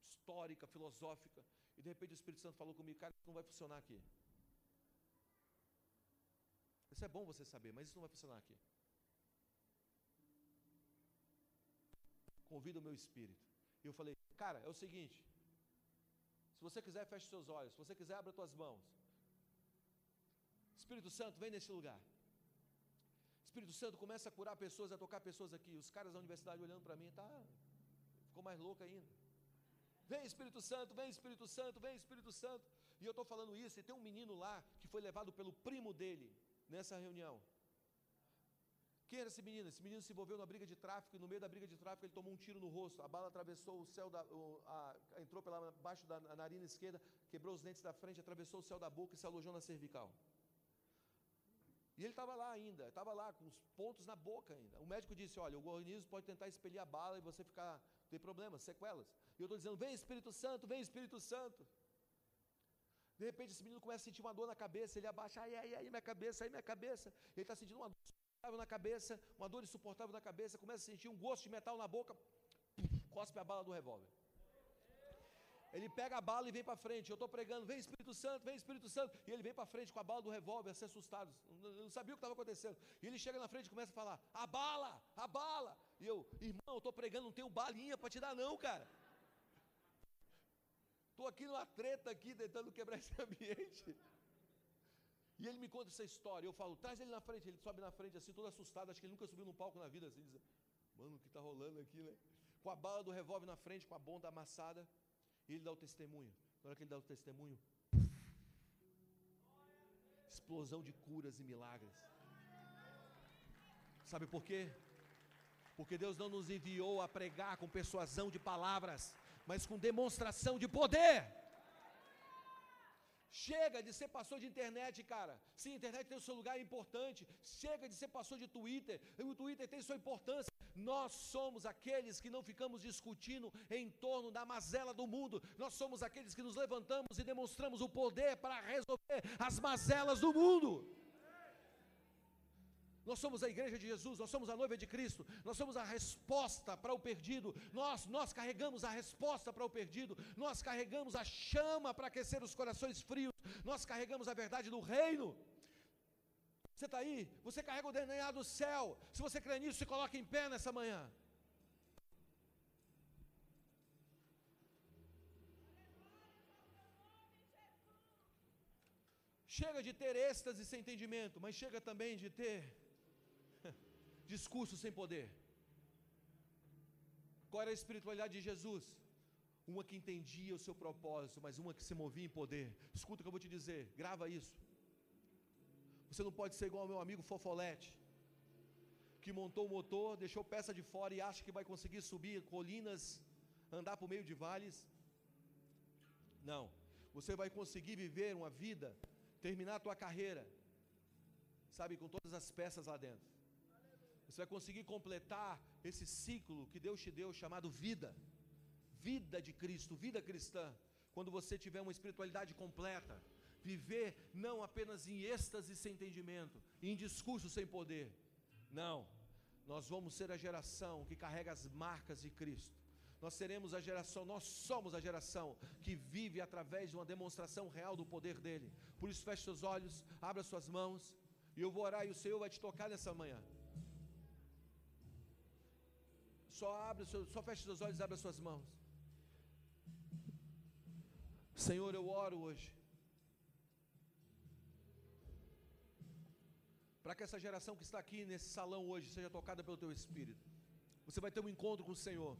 histórica, filosófica. E de repente o Espírito Santo falou comigo, cara, isso não vai funcionar aqui. Isso é bom você saber, mas isso não vai funcionar aqui. Convida o meu espírito. E eu falei, cara, é o seguinte: se você quiser, feche seus olhos. Se você quiser, abra suas mãos. Espírito Santo, vem nesse lugar. Espírito Santo começa a curar pessoas, a tocar pessoas aqui. Os caras da universidade olhando para mim, tá, ficou mais louco ainda. Vem Espírito Santo, vem Espírito Santo, vem Espírito Santo. E eu estou falando isso, e tem um menino lá que foi levado pelo primo dele nessa reunião. Quem era esse menino? Esse menino se envolveu na briga de tráfico e no meio da briga de tráfico ele tomou um tiro no rosto. A bala atravessou o céu da. O, a, entrou pela baixo da narina esquerda, quebrou os dentes da frente, atravessou o céu da boca e se alojou na cervical. E ele estava lá ainda, estava lá com os pontos na boca ainda. O médico disse: Olha, o organismo pode tentar expelir a bala e você ficar. ter problemas, sequelas. E eu estou dizendo: Vem Espírito Santo, vem Espírito Santo. De repente esse menino começa a sentir uma dor na cabeça, ele abaixa, ai, ai, ai, minha cabeça, ai, minha cabeça. Ele está sentindo uma dor na cabeça, uma dor insuportável na cabeça, começa a sentir um gosto de metal na boca, cospe a bala do revólver. Ele pega a bala e vem para frente. Eu estou pregando, vem Espírito Santo, vem Espírito Santo. E ele vem para frente com a bala do revólver, assim assustado. Não sabia o que estava acontecendo. E ele chega na frente e começa a falar: A bala, a bala. E eu, irmão, eu estou pregando, não tenho balinha para te dar, não, cara. Estou aqui numa treta aqui, tentando quebrar esse ambiente. E ele me conta essa história. Eu falo, traz ele na frente. Ele sobe na frente assim, todo assustado. Acho que ele nunca subiu num palco na vida. Assim, diz, mano, o que está rolando aqui, né? Com a bala do revólver na frente, com a bonda amassada. E ele dá o testemunho. Na hora que ele dá o testemunho, explosão de curas e milagres. Sabe por quê? Porque Deus não nos enviou a pregar com persuasão de palavras, mas com demonstração de poder. Chega de ser pastor de internet, cara. Sim, a internet tem o seu lugar importante. Chega de ser pastor de Twitter. O Twitter tem sua importância. Nós somos aqueles que não ficamos discutindo em torno da mazela do mundo. Nós somos aqueles que nos levantamos e demonstramos o poder para resolver as mazelas do mundo. Nós somos a igreja de Jesus, nós somos a noiva de Cristo, nós somos a resposta para o perdido, nós, nós carregamos a resposta para o perdido, nós carregamos a chama para aquecer os corações frios, nós carregamos a verdade do reino. Você está aí? Você carrega o DNA do céu. Se você crê nisso, se coloca em pé nessa manhã. Chega de ter êxtase sem entendimento, mas chega também de ter discurso sem poder. Qual era a espiritualidade de Jesus? Uma que entendia o seu propósito, mas uma que se movia em poder. Escuta o que eu vou te dizer, grava isso. Você não pode ser igual ao meu amigo Fofolete, que montou o motor, deixou peça de fora e acha que vai conseguir subir colinas, andar por meio de vales. Não. Você vai conseguir viver uma vida, terminar a tua carreira, sabe, com todas as peças lá dentro. Você vai conseguir completar esse ciclo que Deus te deu chamado vida. Vida de Cristo, vida cristã. Quando você tiver uma espiritualidade completa, viver não apenas em êxtase sem entendimento, em discurso sem poder. Não. Nós vamos ser a geração que carrega as marcas de Cristo. Nós seremos a geração, nós somos a geração que vive através de uma demonstração real do poder dele. Por isso, feche seus olhos, abra suas mãos, e eu vou orar e o Senhor vai te tocar nessa manhã. Só abre, só feche seus olhos e abre as suas mãos. Senhor, eu oro hoje. Para que essa geração que está aqui nesse salão hoje seja tocada pelo teu espírito. Você vai ter um encontro com o Senhor.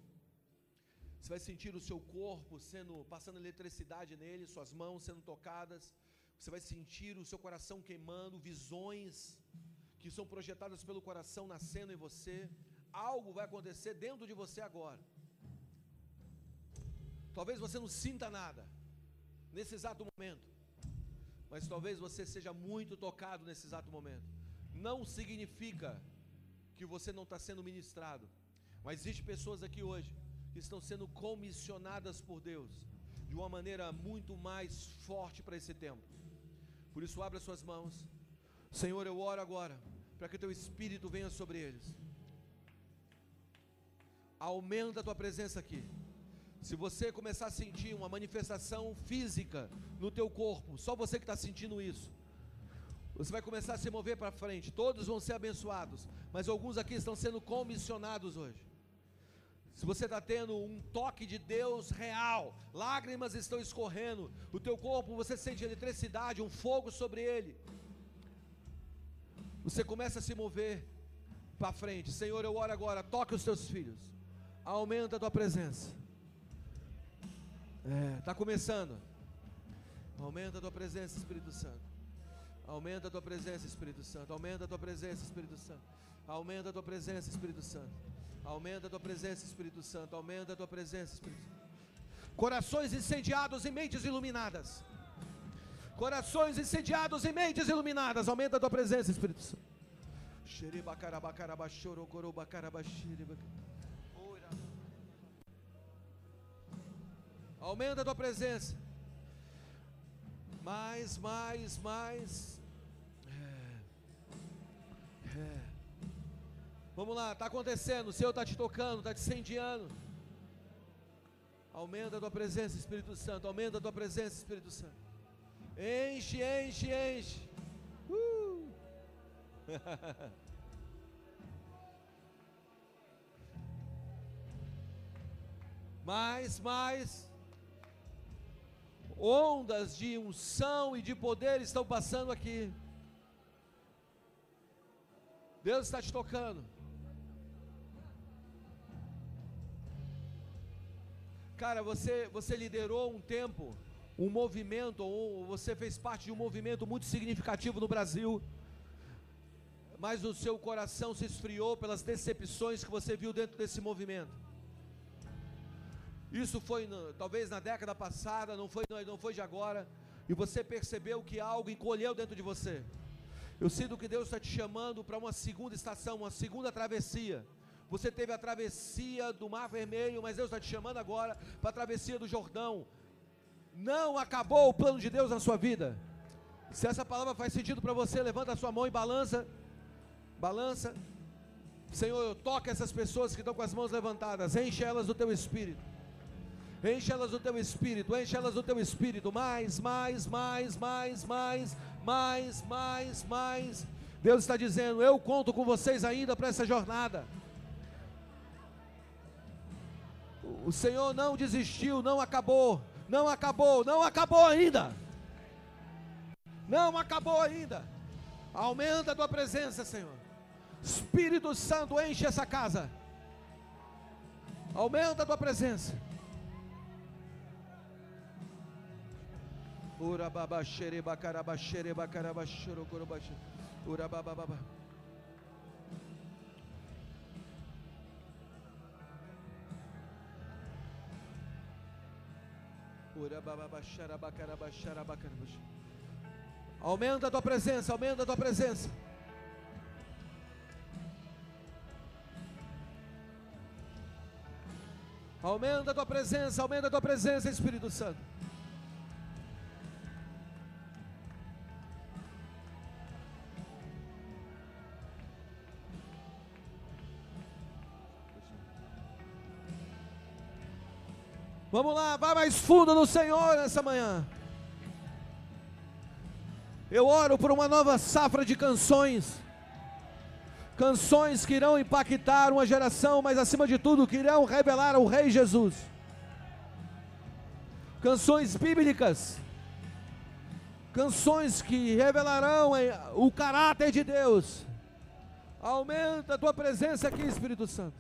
Você vai sentir o seu corpo sendo passando eletricidade nele, suas mãos sendo tocadas. Você vai sentir o seu coração queimando, visões que são projetadas pelo coração nascendo em você algo vai acontecer dentro de você agora. Talvez você não sinta nada nesse exato momento, mas talvez você seja muito tocado nesse exato momento. Não significa que você não está sendo ministrado, mas existem pessoas aqui hoje que estão sendo comissionadas por Deus de uma maneira muito mais forte para esse tempo. Por isso, abra suas mãos. Senhor, eu oro agora para que o teu espírito venha sobre eles. Aumenta a tua presença aqui. Se você começar a sentir uma manifestação física no teu corpo, só você que está sentindo isso, você vai começar a se mover para frente. Todos vão ser abençoados, mas alguns aqui estão sendo comissionados hoje. Se você está tendo um toque de Deus real, lágrimas estão escorrendo, o teu corpo você sente eletricidade, um fogo sobre ele. Você começa a se mover para frente. Senhor, eu oro agora, toque os teus filhos. Aumenta a tua presença. É, está começando. Aumenta a tua presença, Espírito Santo. Aumenta a tua presença, Espírito Santo. Aumenta a tua presença, Espírito Santo. Aumenta a tua presença, Espírito Santo. Aumenta a tua presença, Espírito Santo. Aumenta a tua presença, Espírito Santo. Corações incendiados e mentes iluminadas. Corações incendiados e mentes iluminadas. Aumenta a tua presença, Espírito Santo. Xeribacarabacarabaxoro, Aumenta a tua presença. Mais, mais, mais. É. É. Vamos lá, está acontecendo. O Senhor está te tocando, está te incendiando. Aumenta a tua presença, Espírito Santo. Aumenta a tua presença, Espírito Santo. Enche, enche, enche. Uh! mais, mais ondas de unção e de poder estão passando aqui. Deus está te tocando. Cara, você, você liderou um tempo, um movimento, ou você fez parte de um movimento muito significativo no Brasil, mas o seu coração se esfriou pelas decepções que você viu dentro desse movimento. Isso foi talvez na década passada, não foi, não foi de agora. e você percebeu que algo encolheu dentro de você. Eu sinto que Deus está te chamando para uma segunda estação, uma segunda travessia. Você teve a travessia do Mar Vermelho, mas Deus está te chamando agora para a travessia do Jordão. Não acabou o plano de Deus na sua vida. Se essa palavra faz sentido para você, levanta a sua mão e balança. Balança. Senhor, toca essas pessoas que estão com as mãos levantadas, enche elas do teu espírito. Enche elas do teu espírito, enche elas do teu espírito. Mais, mais, mais, mais, mais, mais, mais, mais. Deus está dizendo: Eu conto com vocês ainda para essa jornada. O Senhor não desistiu, não acabou, não acabou, não acabou ainda. Não acabou ainda. Aumenta a tua presença, Senhor. Espírito Santo, enche essa casa. Aumenta a tua presença. Ura baba xere bacaraba xere bacaraba xoro coroba Ura baba baba. Ura baba baixara bacaraba xara bacaraba Aumenta a tua presença, aumenta a tua presença. Aumenta a tua presença, aumenta a tua presença, Espírito Santo. Vamos lá, vai mais fundo no Senhor nessa manhã. Eu oro por uma nova safra de canções. Canções que irão impactar uma geração, mas acima de tudo, que irão revelar o Rei Jesus. Canções bíblicas. Canções que revelarão o caráter de Deus. Aumenta a tua presença aqui, Espírito Santo.